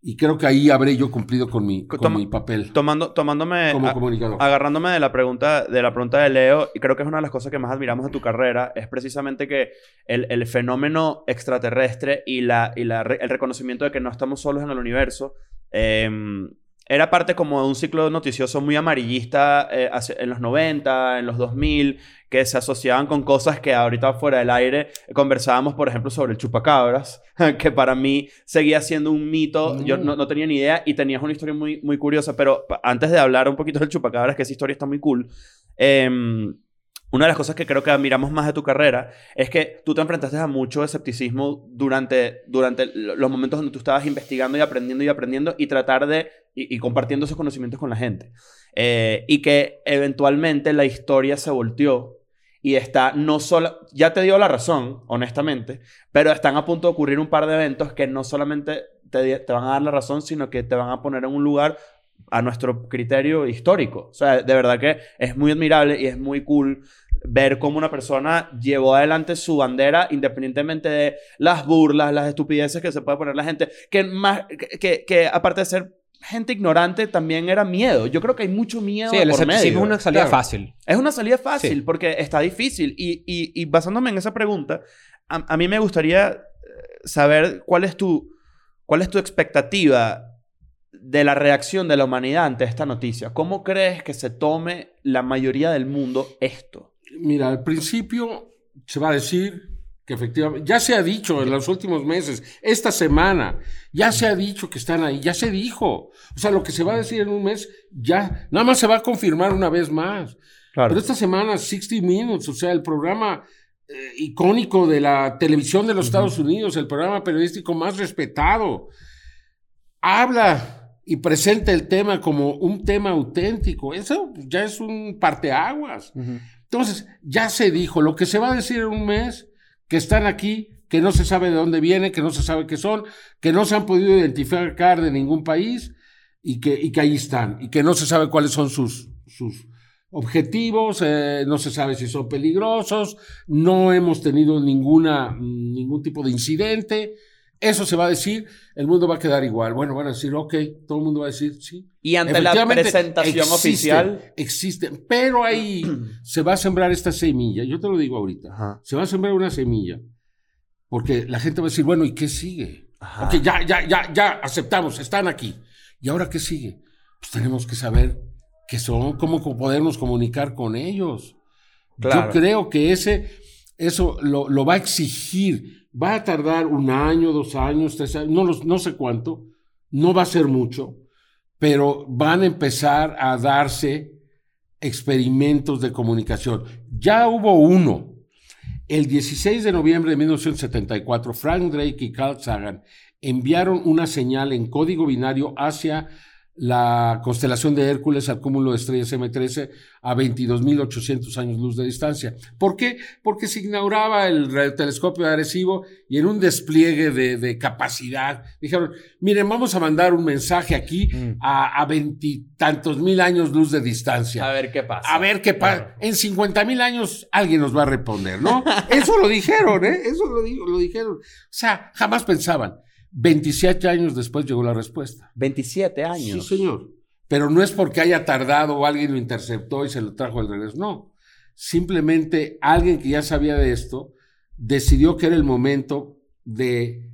y creo que ahí habré yo cumplido con mi, con Toma- mi papel Tomando, tomándome, como a- comunicador. agarrándome de la pregunta de la pregunta de Leo, y creo que es una de las cosas que más admiramos de tu carrera, es precisamente que el, el fenómeno extraterrestre y, la, y la el reconocimiento de que no estamos solos en el universo eh, era parte como de un ciclo noticioso muy amarillista eh, en los 90, en los 2000, que se asociaban con cosas que ahorita fuera del aire conversábamos, por ejemplo, sobre el chupacabras, que para mí seguía siendo un mito, yo Mm. no, no tenía ni idea y tenías una historia muy, muy curiosa, pero antes de hablar un poquito del chupacabras, que esa historia está muy cool, em, una de las cosas que creo que admiramos más de tu carrera es que tú te enfrentaste a mucho escepticismo durante, durante los momentos donde tú estabas investigando y aprendiendo y aprendiendo y tratar de y, compartiendo esos conocimientos con la gente. Eh, y que eventualmente la historia se volteó y está no solo, ya te dio la razón, honestamente, pero están a punto de ocurrir un par de eventos que no solamente te, te van a dar la razón, sino que te van a poner en un lugar a nuestro criterio histórico. O sea, de verdad que es muy admirable y es muy cool ver cómo una persona llevó adelante su bandera independientemente de las burlas, las estupideces que se puede poner la gente, que, más, que, que, aparte de ser gente ignorante también era miedo. Yo creo que hay mucho miedo Sí, el por medio. es una salida Claro. fácil. Es una salida fácil Sí. porque está difícil. Y, y- y basándome en esa pregunta, a, a mí me gustaría eh, saber cuál es tu, cuál es tu expectativa de la reacción de la humanidad ante esta noticia. ¿Cómo crees que se tome la mayoría del mundo esto? Mira, al principio se va a decir que efectivamente, ya se ha dicho en los últimos meses, esta semana, ya se ha dicho que están ahí, ya se dijo. O sea, lo que se va a decir en un mes, ya, nada más se va a confirmar una vez más. Claro. Pero esta semana, 60 Minutes, o sea, el programa eh, icónico de la televisión de los Estados Unidos, el programa periodístico más respetado, habla y presenta el tema como un tema auténtico. Eso ya es un parteaguas. Entonces, ya se dijo, lo que se va a decir en un mes, que están aquí, que no se sabe de dónde vienen, que no se sabe qué son, que no se han podido identificar de ningún país y que, y que ahí están, y que no se sabe cuáles son sus, sus objetivos, eh, no se sabe si son peligrosos, no hemos tenido ninguna, ningún tipo de incidente. Eso se va a decir, el mundo va a quedar igual. Bueno, van a decir, ok, todo el mundo va a decir, sí, Y ante la presentación existen, oficial... Existen, pero ahí se va a sembrar esta semilla. Yo te lo digo ahorita. Ajá. Se va a sembrar una semilla. Porque la gente va a decir, bueno, ¿y qué sigue? Ajá. Ok, ya, ya, ya, ya, aceptamos, están aquí. ¿Y ahora qué sigue? Pues tenemos que saber qué son, cómo podernos comunicar con ellos. Claro. Yo creo que ese, eso lo, lo va a exigir. Va a tardar un año, dos años, tres años, no, no sé cuánto. No va a ser mucho, pero van a empezar a darse experimentos de comunicación. Ya hubo uno. El 16 de noviembre de 1974, Frank Drake y Carl Sagan enviaron una señal en código binario hacia la constelación de Hércules al cúmulo de estrellas M13 a 22.800 años luz de distancia. ¿Por qué? porque se inauguraba el radiotelescopio de Arecibo y en un despliegue de, de capacidad dijeron, miren, vamos a mandar un mensaje aquí a a veintitantos mil años luz de distancia. A ver qué pasa. A ver qué pasa. En 50 mil años alguien nos va a responder, ¿no? Eso lo dijeron, ¿eh? Eso lo, lo dijeron. O sea, jamás pensaban. 27 años después llegó la respuesta. 27 años. Sí, señor. Pero no es porque haya tardado o alguien lo interceptó y se lo trajo al regreso. No. Simplemente alguien que ya sabía de esto decidió que era el momento de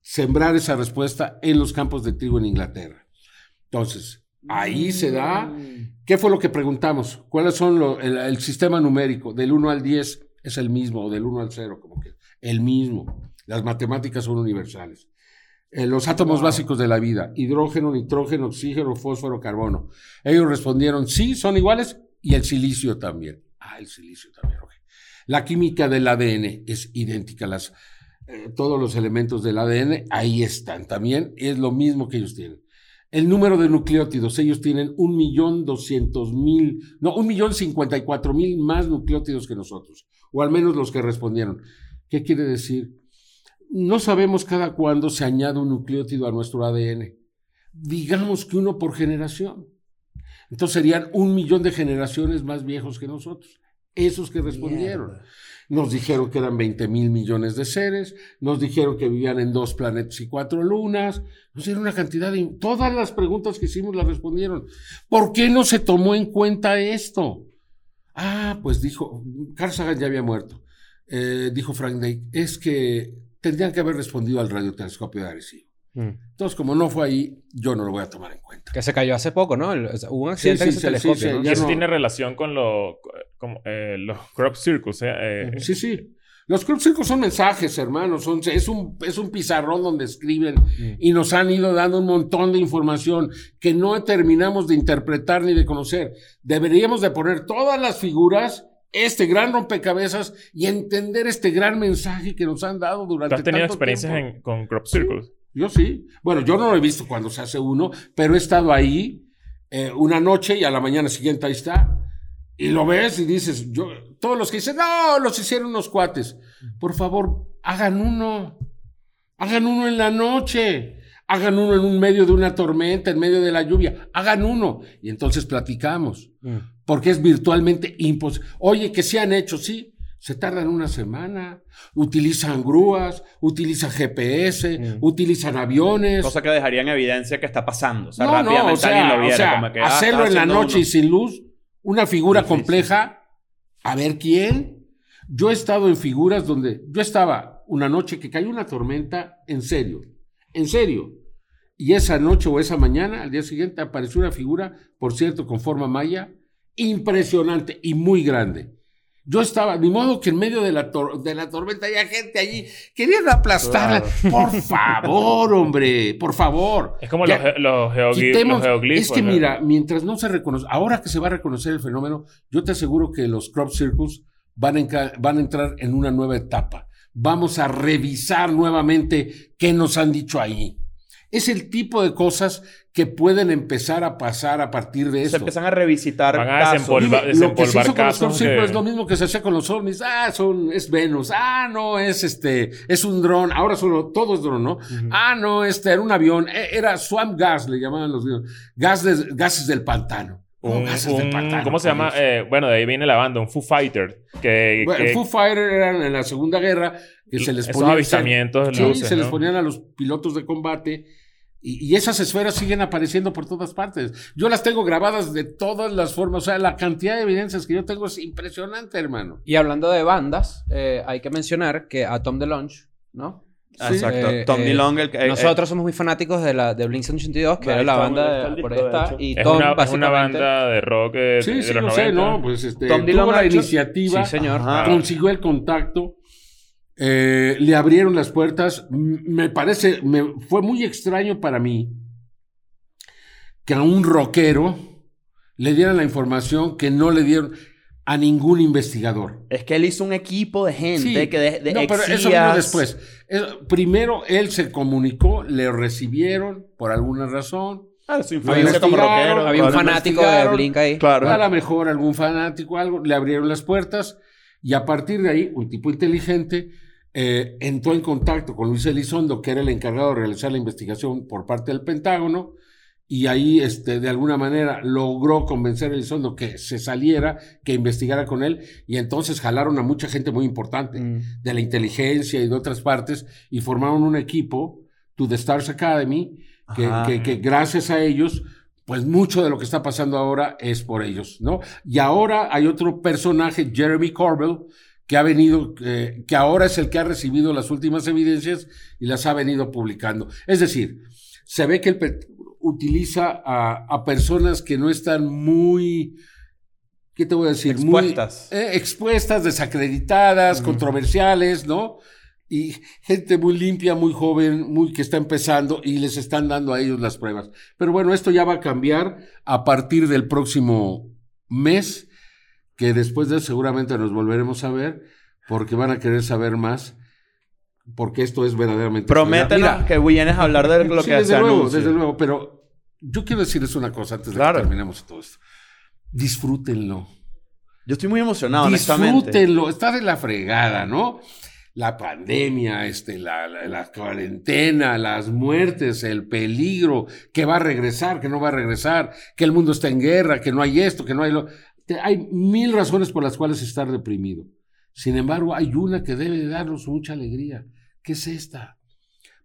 sembrar esa respuesta en los campos de trigo en Inglaterra. Entonces, ahí se da. ¿Qué fue lo que preguntamos? ¿Cuáles son lo- el, el sistema numérico? Del 1 al 10 es el mismo, o del 1 al 0, como que el mismo. Las matemáticas son universales. Eh, los átomos básicos de la vida, hidrógeno, nitrógeno, oxígeno, fósforo, carbono. Ellos respondieron, sí, son iguales, y el silicio también. Ah, el silicio también. ok. La química del ADN es idéntica. Las, eh, todos los elementos del ADN ahí están también. Es lo mismo que ellos tienen. El número de nucleótidos, ellos tienen un millón doscientos mil, no, un millón cincuenta y cuatro mil más nucleótidos que nosotros, o al menos los que respondieron. ¿Qué quiere decir? No sabemos cada cuándo se añade un nucleótido a nuestro ADN. Digamos que uno por generación. Entonces serían un millón de generaciones más viejos que nosotros. Esos que respondieron. Nos dijeron que eran 20 mil millones de seres, nos dijeron que vivían en dos planetas y cuatro lunas, nos dieron una cantidad de... Todas las preguntas que hicimos las respondieron. ¿Por qué no se tomó en cuenta esto? Ah, pues dijo, Carl Sagan ya había muerto. Eh, dijo Frank Drake, es que tendrían que haber respondido al radiotelescopio de Arecibo. Mm. Entonces, como no fue ahí, yo no lo voy a tomar en cuenta. Que se cayó hace poco, ¿no? El- o sea, hubo un accidente Sí, en sí, ese sí, telescopio, sí, sí, ¿no? Y eso no- tiene relación con lo, como, eh, los crop circles. eh, eh, Sí, sí. Los crop circles son mensajes, hermanos. Son, es, un, es un pizarrón donde escriben y nos han ido dando un montón de información que no terminamos de interpretar ni de conocer. Deberíamos de poner todas las figuras, este gran rompecabezas y entender este gran mensaje que nos han dado ¿Tú durante has tenido tanto experiencias tiempo. en- con crop circles? Yo sí. Bueno, yo no lo he visto cuando se hace uno, pero he estado ahí eh, una noche y a la mañana siguiente ahí está. Y lo ves y dices, yo, todos los que dicen, no, los hicieron unos cuates. Por favor, hagan uno. Hagan uno en la noche. Hagan uno en un medio de una tormenta, en medio de la lluvia. Hagan uno. Y entonces platicamos. Mm. Porque es virtualmente imposible. Oye, que se han hecho, sí. Se tardan una semana, utilizan grúas, utilizan GPS, Mm. utilizan aviones. Cosa que dejaría en evidencia que está pasando. O sea, no, no, rápidamente o sea, alguien lo o viera. sea, como que, ah, hacerlo en la noche uno. y sin luz, una figura Difícil. compleja, a ver quién. Yo he estado en figuras donde yo estaba una noche que cayó una tormenta, en serio, en serio. Y esa noche o esa mañana, al día siguiente, apareció una figura, por cierto, con forma maya, impresionante y muy grande. Yo estaba, ni modo que en medio de la, tor- de la tormenta haya gente allí, querían aplastarla. Por favor, hombre, por favor. Es como Ya- los, ge- los, geogli- Quitemos- los geoglifos. es que ¿no? mira, mientras no se reconoce, ahora que se va a reconocer el fenómeno, yo te aseguro que los crop circles van a, van a entrar en una nueva etapa. Vamos a revisar nuevamente qué nos han dicho ahí. Es el tipo de cosas que pueden empezar a pasar a partir de Se esto. empiezan a revisitar Van a casos. desempolvar- Dime, lo que se hizo con los que- es lo mismo que se hacía con los ovnis. Ah, son, es Venus. Ah, no, es este, es un dron. Ahora solo, todo es dron, ¿no? Ah, no, este era un avión. E- Era swamp gas, le llamaban los. Gas de- gases del pantano. ¿Cómo Un- gases del un- pantano? ¿Cómo se llama? Eh, bueno, de ahí viene la banda, un Foo Fighter. Que, Bueno, que- Foo Fighter eran en la Segunda Guerra que se les ponían avistamientos de sí, luces, se les ponían a los pilotos de combate y, y esas esferas siguen apareciendo por todas partes. Yo las tengo grabadas de todas las formas, o sea, la cantidad de evidencias que yo tengo es impresionante, hermano. Y hablando de bandas, eh, hay que mencionar que a Tom DeLonge, ¿no? Ah, Sí. Exacto. Eh, Tom eh, DeLonge, el que- eh, Nosotros somos muy fanáticos de la de Blink 182, que era la banda de- por hecho. Y Es Tom, una, es una básicamente. banda de rock de, Sí, de sí, los lo 90. sé, ¿no? Pues este, Tom Dillon la hecho- iniciativa, Sí, señor. Ajá. consiguió el contacto, eh, le abrieron las puertas. Me parece, me, fue muy extraño para mí que a un rockero le dieran la información que no le dieron a ningún investigador. Es que él hizo un equipo de gente Sí. que de, de no, pero eso vino después. Primero él se comunicó, le recibieron por alguna razón. Ah, su influencia como rockero. Había un fanático de. Blink ahí. Claro. A lo mejor algún fanático, algo, le abrieron las puertas y a partir de ahí, un tipo inteligente eh, entró en contacto con Luis Elizondo, que era el encargado de realizar la investigación por parte del Pentágono, y ahí, este, de alguna manera, logró convencer a Elizondo que se saliera, que investigara con él, y entonces jalaron a mucha gente muy importante Mm. de la inteligencia y de otras partes, y formaron un equipo, To The Stars Academy, que, que- que gracias a ellos, pues mucho de lo que está pasando ahora es por ellos, ¿no? Y ahora hay otro personaje, Jeremy Corbell, que ha venido, eh, que ahora es el que ha recibido las últimas evidencias y las ha venido publicando. Es decir, se ve que el pe- utiliza a, a personas que no están muy, ¿qué te voy a decir? Expuestas. Muy, eh, expuestas, desacreditadas, controversiales, ¿no? Y gente muy limpia, muy joven, muy que está empezando y les están dando a ellos las pruebas. Pero bueno, esto ya va a cambiar a partir del próximo mes, que después de eso seguramente nos volveremos a ver, porque van a querer saber más, porque esto es verdaderamente... Prométenos que vienes a hablar de lo sí, que desde se luego, anuncia. desde luego, pero yo quiero decirles una cosa antes de Claro. que terminemos todo esto. Disfrútenlo. Yo estoy muy emocionado, honestamente. Disfrútenlo, está de la fregada, ¿no? La pandemia, este, la, la- la cuarentena, las muertes, el peligro, que va a regresar, que no va a regresar, que el mundo está en guerra, que no hay esto, que no hay lo. Hay mil razones por las cuales estar deprimido. Sin embargo, hay una que debe darnos mucha alegría, que es esta.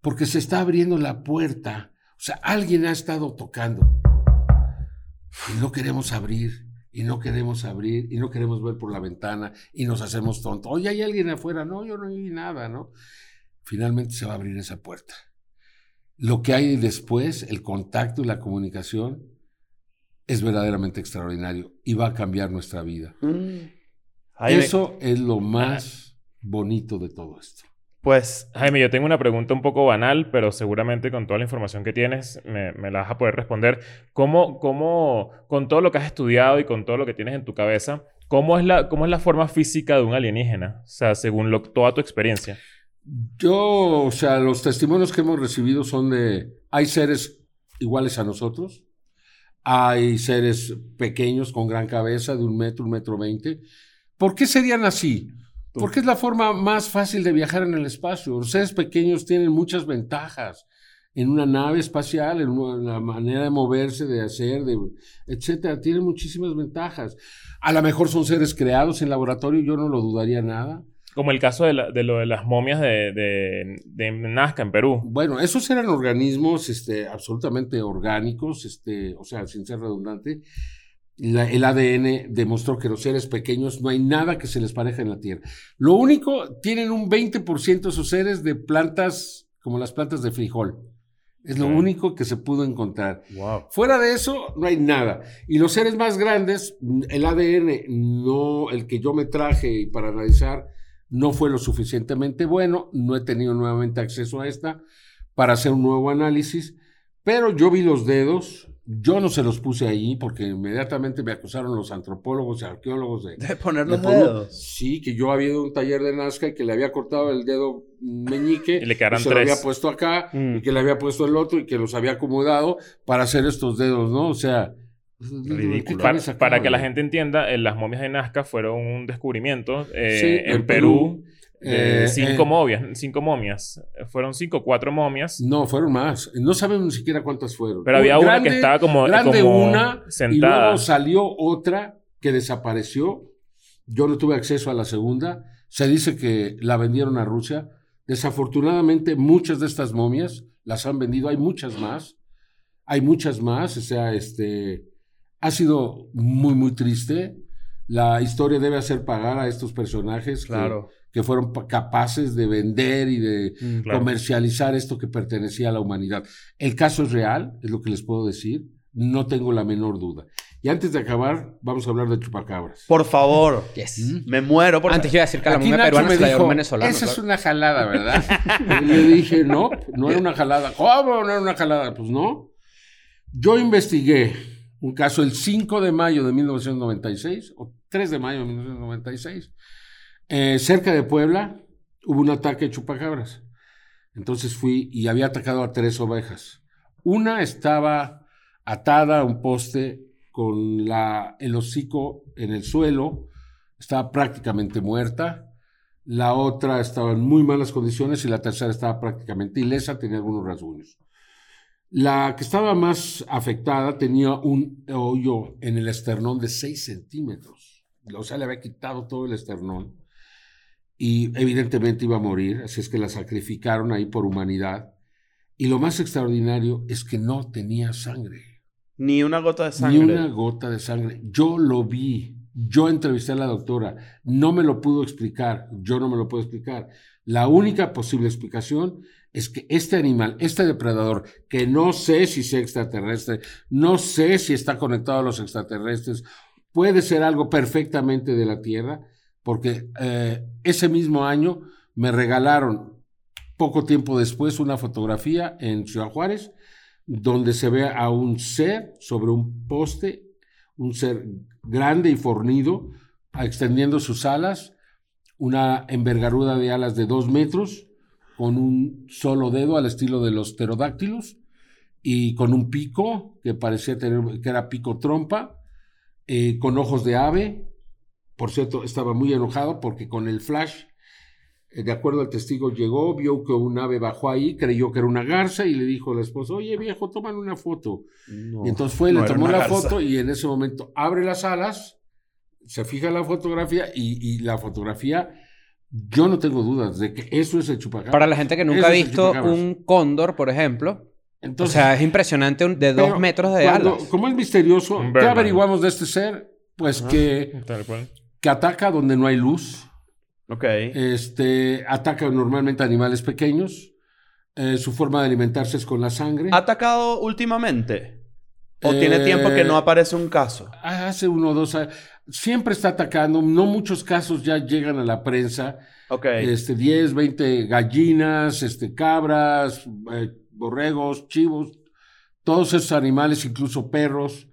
Porque se está abriendo la puerta. O sea, alguien ha estado tocando. Y no queremos abrir, y no queremos abrir, y no queremos ver por la ventana, y nos hacemos tontos. Oye, hay alguien afuera. No, yo no vi nada, ¿no? Finalmente se va a abrir esa puerta. Lo que hay después, el contacto y la comunicación, es verdaderamente extraordinario y va a cambiar nuestra vida. Mm. Jaime, Eso es lo más bonito de todo esto. Pues, Jaime, yo tengo una pregunta un poco banal, pero seguramente con toda la información que tienes me, me la vas a poder responder. ¿Cómo, cómo, con todo lo que has estudiado y con todo lo que tienes en tu cabeza, cómo es la, cómo es la forma física de un alienígena? O sea, según lo- toda tu experiencia. Yo, o sea, los testimonios que hemos recibido son de, hay seres iguales a nosotros, hay seres pequeños con gran cabeza de un metro, un metro veinte. ¿Por qué serían así? Porque es la forma más fácil de viajar en el espacio. Los seres pequeños tienen muchas ventajas. en una nave espacial, en la manera de moverse, de hacer, de, etcétera. Tienen muchísimas ventajas. A lo mejor son seres creados en laboratorio, yo no lo dudaría nada. Como el caso de, la- de lo de las momias de, de, de Nazca en Perú. Bueno, esos eran organismos este, absolutamente orgánicos, este, o sea, sin ser redundante. La- el ADN demostró que los seres pequeños no hay nada que se les pareja en la Tierra. Lo único, tienen un 20% esos seres de plantas como las plantas de frijol. Es lo Ok. único que se pudo encontrar. Wow. Fuera de eso, no hay nada. Y los seres más grandes, el ADN, no, el que yo me traje para analizar, no fue lo suficientemente bueno. No he tenido nuevamente acceso a esta para hacer un nuevo análisis. Pero yo vi los dedos, yo no se los puse ahí porque inmediatamente me acusaron los antropólogos y arqueólogos de, De poner de los poner- dedos. Sí, que yo había ido a un taller de Nazca y que le había cortado el dedo meñique Y le quedaron se lo había puesto acá Mm. y que le había puesto el otro y que los había acomodado para hacer estos dedos, ¿no? O sea, Ridículo. ¿qué Para, que la gente entienda, eh, las momias de Nazca fueron un descubrimiento eh, Sí, en, Perú. Eh, cinco momias, cinco momias. Fueron cinco, cuatro momias. No, fueron más. No sabemos ni siquiera cuántas fueron. Pero había Un una que estaba como, grande como una y sentada. luego salió otra que desapareció. Yo no tuve acceso a la segunda. Se dice que la vendieron a Rusia. Desafortunadamente, muchas de estas momias las han vendido. Hay muchas más. Hay muchas más. O sea, este ha sido muy, muy triste. La historia debe hacer pagar a estos personajes que- Claro. que, fueron pa- capaces de vender y de Mm, Claro. comercializar esto que pertenecía a la humanidad. El caso es real, es lo que les puedo decir. No tengo la menor duda. Y antes de acabar, vamos a hablar de chupacabras. Por favor. Yes. ¿Mm? Me muero por Antes yo iba a decir que la Nacho peruana dijo, un venezolano. Esa es una jalada, ¿verdad? y le dije, no, no era una jalada. ¿Cómo no era una jalada? Pues no. Yo investigué un caso el 5 de mayo de 1996, o 3 de mayo de 1996. Eh, cerca de Puebla hubo un ataque de chupacabras. Entonces fui y había atacado a tres ovejas. Una estaba atada a un poste con la, el hocico en el suelo, estaba prácticamente muerta. La otra estaba en muy malas condiciones y la tercera estaba prácticamente ilesa, tenía algunos rasguños. La que estaba más afectada tenía un hoyo en el esternón de 6 centímetros. O sea, le había quitado todo el esternón y evidentemente iba a morir, así es que la sacrificaron ahí por humanidad. Y lo más extraordinario es que no tenía sangre. Ni una gota de sangre. Ni una gota de sangre. Yo lo vi. Yo entrevisté a la doctora. No me lo pudo explicar. Yo no me lo puedo explicar. La única posible explicación es que este animal, este depredador, que no sé si sea extraterrestre, no sé si está conectado a los extraterrestres, puede ser algo perfectamente de la Tierra, porque eh, ese mismo año me regalaron, poco tiempo después, una fotografía en Ciudad Juárez, donde se ve a un ser sobre un poste, un ser grande y fornido, extendiendo sus alas, una envergadura de alas de dos metros, con un solo dedo al estilo de los pterodáctilos, y con un pico que parecía tener, que era pico trompa, eh, con ojos de ave. Por cierto, estaba muy enojado porque con el flash eh, de acuerdo al testigo, llegó, vio que un ave bajó ahí, creyó que era una garza y le dijo a la esposa, oye viejo, tómale una foto. No, y entonces fue, no le tomó la garza. foto y en ese momento abre las alas, se fija la fotografía y, y la fotografía, yo no tengo dudas de que eso es el chupacabra. Para la gente que nunca Eso ha visto un cóndor, por ejemplo, Entonces, o sea, es impresionante un- de dos metros de cuando- alas. Como es misterioso, ¿qué averiguamos de este ser? Pues Ajá. que, Tal cual. que ataca donde no hay luz, Ok. este, ataca normalmente a animales pequeños, eh, su forma de alimentarse es con la sangre. ¿Ha atacado últimamente? ¿O Eh, tiene tiempo que no aparece un caso? Hace uno o dos años. Siempre está atacando. No muchos casos ya llegan a la prensa. Ok. Este, 10, 20 gallinas, este, cabras, eh, borregos, chivos. Todos esos animales, incluso perros,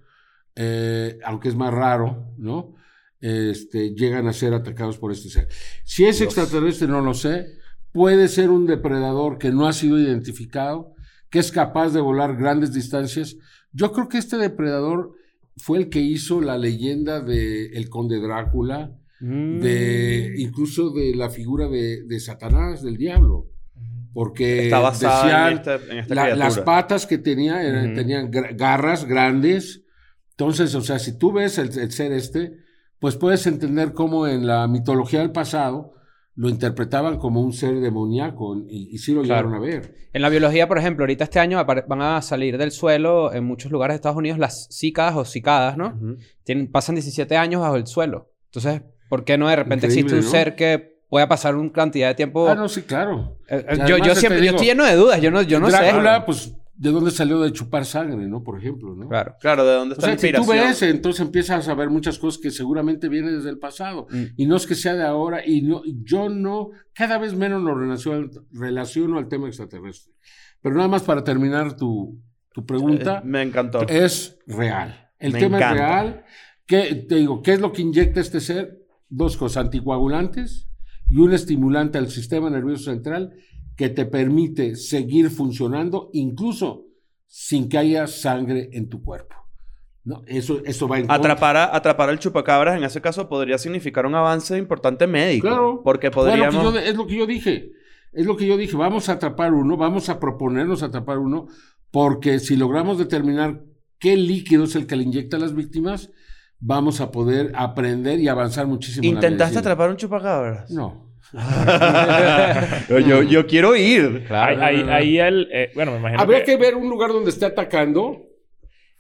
eh, aunque es más raro, ¿no? Este, llegan a ser atacados por este ser. Si es Dios. extraterrestre, no lo sé. Puede ser un depredador que no ha sido identificado, que es capaz de volar grandes distancias. Yo creo que este depredador fue el que hizo la leyenda de el conde Drácula, Mm. de incluso de la figura de, de Satanás, del diablo. porque en, decían en esta la- criatura. las patas que tenía eran- tenían garras grandes. Entonces, o sea, si tú ves el, el ser este, pues puedes entender cómo en la mitología del pasado lo interpretaban como un ser demoníaco y, y sí lo Claro. llegaron a ver. En la biología, por ejemplo, ahorita este año van a salir del suelo en muchos lugares de Estados Unidos las cícadas o cicadas, ¿no? Tienen, pasan 17 años bajo el suelo. Entonces, ¿por qué no de repente Increíble, existe un ¿no? ser que pueda pasar una cantidad de tiempo? Ah, no, sí, claro. Eh, eh, yo, yo siempre, yo estoy lleno de dudas. Yo no, yo no Drácula, sé. pues, ¿de dónde salió de chupar sangre, no? Por ejemplo, ¿no? Claro. Claro, ¿de dónde O está la sea, si tú ves, entonces empiezas a ver muchas cosas que seguramente vienen desde el pasado. Mm. Y no es que sea de ahora, y no, yo no, cada vez menos lo relaciono, relaciono al tema extraterrestre. Pero nada más para terminar tu, tu pregunta, Eh, Me encantó. es real. El Me tema encanta. es real. ¿Qué, te digo, ¿qué es lo que inyecta este ser? Dos cosas, anticoagulantes y un estimulante al sistema nervioso central que te permite seguir funcionando incluso sin que haya sangre en tu cuerpo. ¿No? Eso, eso va en. Atrapar, a- atrapar al chupacabras en ese caso podría significar un avance importante médico. Claro. Porque que podríamos... yo- es lo que yo dije. Es lo que yo dije. Vamos a atrapar uno, vamos a proponernos atrapar uno, porque si logramos determinar qué líquido es el que le inyecta a las víctimas, vamos a poder aprender y avanzar muchísimo. en la ¿Intentaste atrapar un chupacabras? No. Yo, yo, yo quiero ir. Claro. Ahí, ahí, ahí el, eh, bueno, me imagino Habría que... que ver un lugar donde esté atacando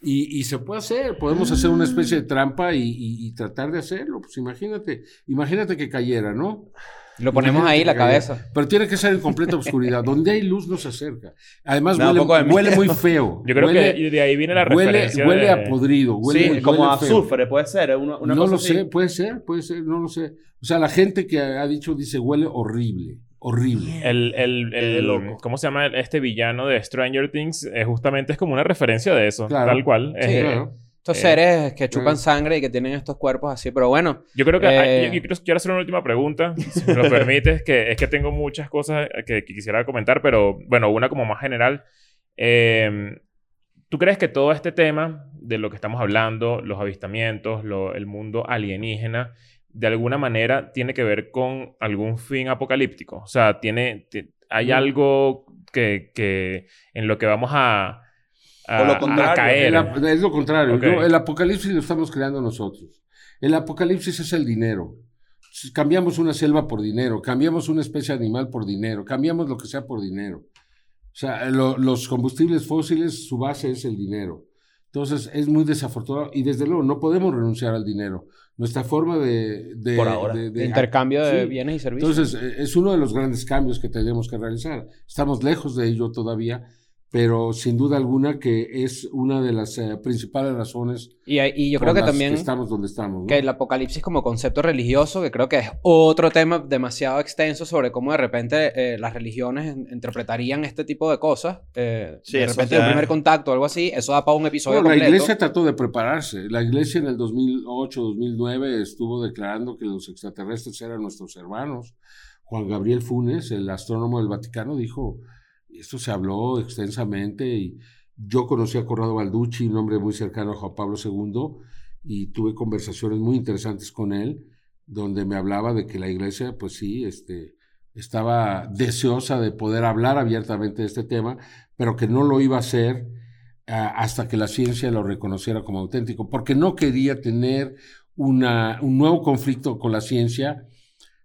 y, y se puede hacer. Podemos hacer una especie de trampa y, y- y tratar de hacerlo. Pues imagínate, imagínate que cayera, ¿no? Lo ponemos ahí, la cabeza. Pero tiene que ser en completa oscuridad. Donde hay luz no se acerca. Además huele, huele muy feo. Yo creo Huele- que de ahí viene la huele, referencia huele de... a podrido. Huele, sí, como a azufre, puede ser. ¿eh? Una, una no cosa lo así. sé, puede ser, puede ser, no lo sé. O sea, la gente que ha dicho dice huele horrible, horrible. El, el, el- loco. ¿Cómo se llama este villano de Stranger Things? Eh, justamente es como una referencia de eso, Claro. tal cual. Sí, Eh, Claro. Estos Eh, seres que chupan eh. sangre y que tienen estos cuerpos así. Pero bueno, Yo creo que Eh, yo, yo quiero, quiero hacer una última pregunta, si me lo permites, que es que tengo muchas cosas que, que quisiera comentar, pero bueno, una como más general. Eh, ¿Tú crees que todo este tema de lo que estamos hablando, los avistamientos, lo- el mundo alienígena, de alguna manera tiene que ver con algún fin apocalíptico? O sea, tiene, ti- hay Mm. algo que, que en lo que vamos a, a, O lo a contrario, caer. El ap- es lo contrario. El apocalipsis lo estamos creando nosotros. El apocalipsis es el dinero. Si Cambiamos una selva por dinero, cambiamos una especie animal por dinero, cambiamos lo que sea por dinero. O sea, lo- los combustibles fósiles, su base es el dinero. Entonces, es muy desafortunado y desde luego no podemos renunciar al dinero. Nuestra forma de... de- Por ahora. de- de- de intercambio de sí. bienes y servicios. Entonces, eh, es uno de los grandes cambios que tenemos que realizar. Estamos lejos de ello todavía, pero sin duda alguna que es una de las eh, principales razones y, y yo creo que también estamos donde estamos. ¿no? que el apocalipsis como concepto religioso, que creo que es otro tema demasiado extenso sobre cómo de repente eh, las religiones interpretarían este tipo de cosas. eh, Sí, de repente ya- un primer contacto o algo así, eso da para un episodio Bueno, la completo. iglesia trató de prepararse. La iglesia en el 2008, 2009 estuvo declarando que los extraterrestres eran nuestros hermanos. Juan Gabriel Funes, el astrónomo del Vaticano, dijo, esto se habló extensamente y yo conocí a Corrado Balducci, un hombre muy cercano a Juan Pablo II, y tuve conversaciones muy interesantes con él, donde me hablaba de que la iglesia, pues sí, este, estaba deseosa de poder hablar abiertamente de este tema, pero que no lo iba a hacer ah, hasta que la ciencia lo reconociera como auténtico, porque no quería tener una, un nuevo conflicto con la ciencia,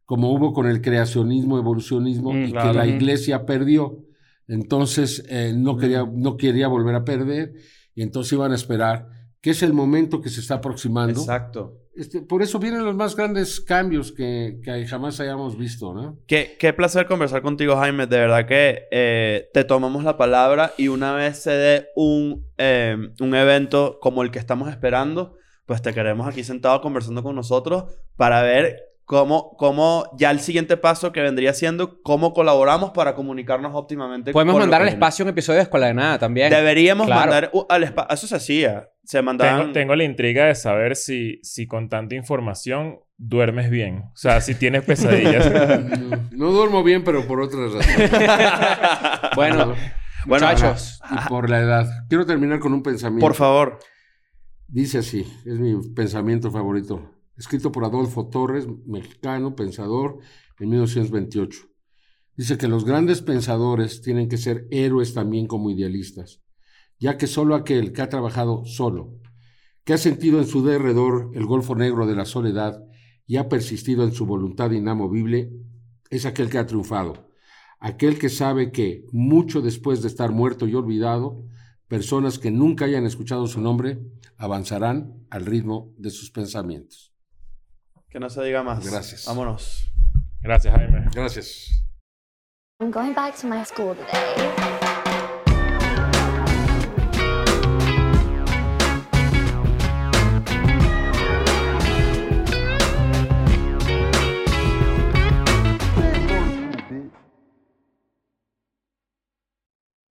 como hubo con el creacionismo, evolucionismo, Mm, y claro. que la iglesia perdió. Entonces, eh, no, quería, no quería volver a perder, y entonces iban a esperar, que es el momento que se está aproximando. Exacto. Este, por eso vienen los más grandes cambios que, que jamás hayamos visto, ¿no? Qué, qué placer conversar contigo, Jaime. De verdad que eh, te tomamos la palabra y una vez se dé un, eh, un evento como el que estamos esperando, pues te queremos aquí sentado conversando con nosotros para ver cómo, cómo ya el siguiente paso que vendría siendo cómo colaboramos para comunicarnos óptimamente. Podemos con mandar al espacio un episodio de Escuela de Nada también. Deberíamos Claro. mandar uh, al espacio. Eso se hacía. Se mandaban. Tengo, tengo la intriga de saber si, si con tanta información duermes bien. O sea, si tienes pesadillas. No, no duermo bien, pero por otras razones. Bueno, Bueno, muchachos. Y por la edad. Quiero terminar con un pensamiento. Por favor. Dice así, es mi pensamiento favorito. Escrito por Adolfo Torres, mexicano, pensador, en 1928. Dice que los grandes pensadores tienen que ser héroes también como idealistas, ya que solo aquel que ha trabajado solo, que ha sentido en su derredor el golfo negro de la soledad y ha persistido en su voluntad inamovible, es aquel que ha triunfado, aquel que sabe que, mucho después de estar muerto y olvidado, personas que nunca hayan escuchado su nombre avanzarán al ritmo de sus pensamientos. Que no se diga más. Gracias. Vámonos. Gracias, Jaime. Gracias. I'm going back to my school today.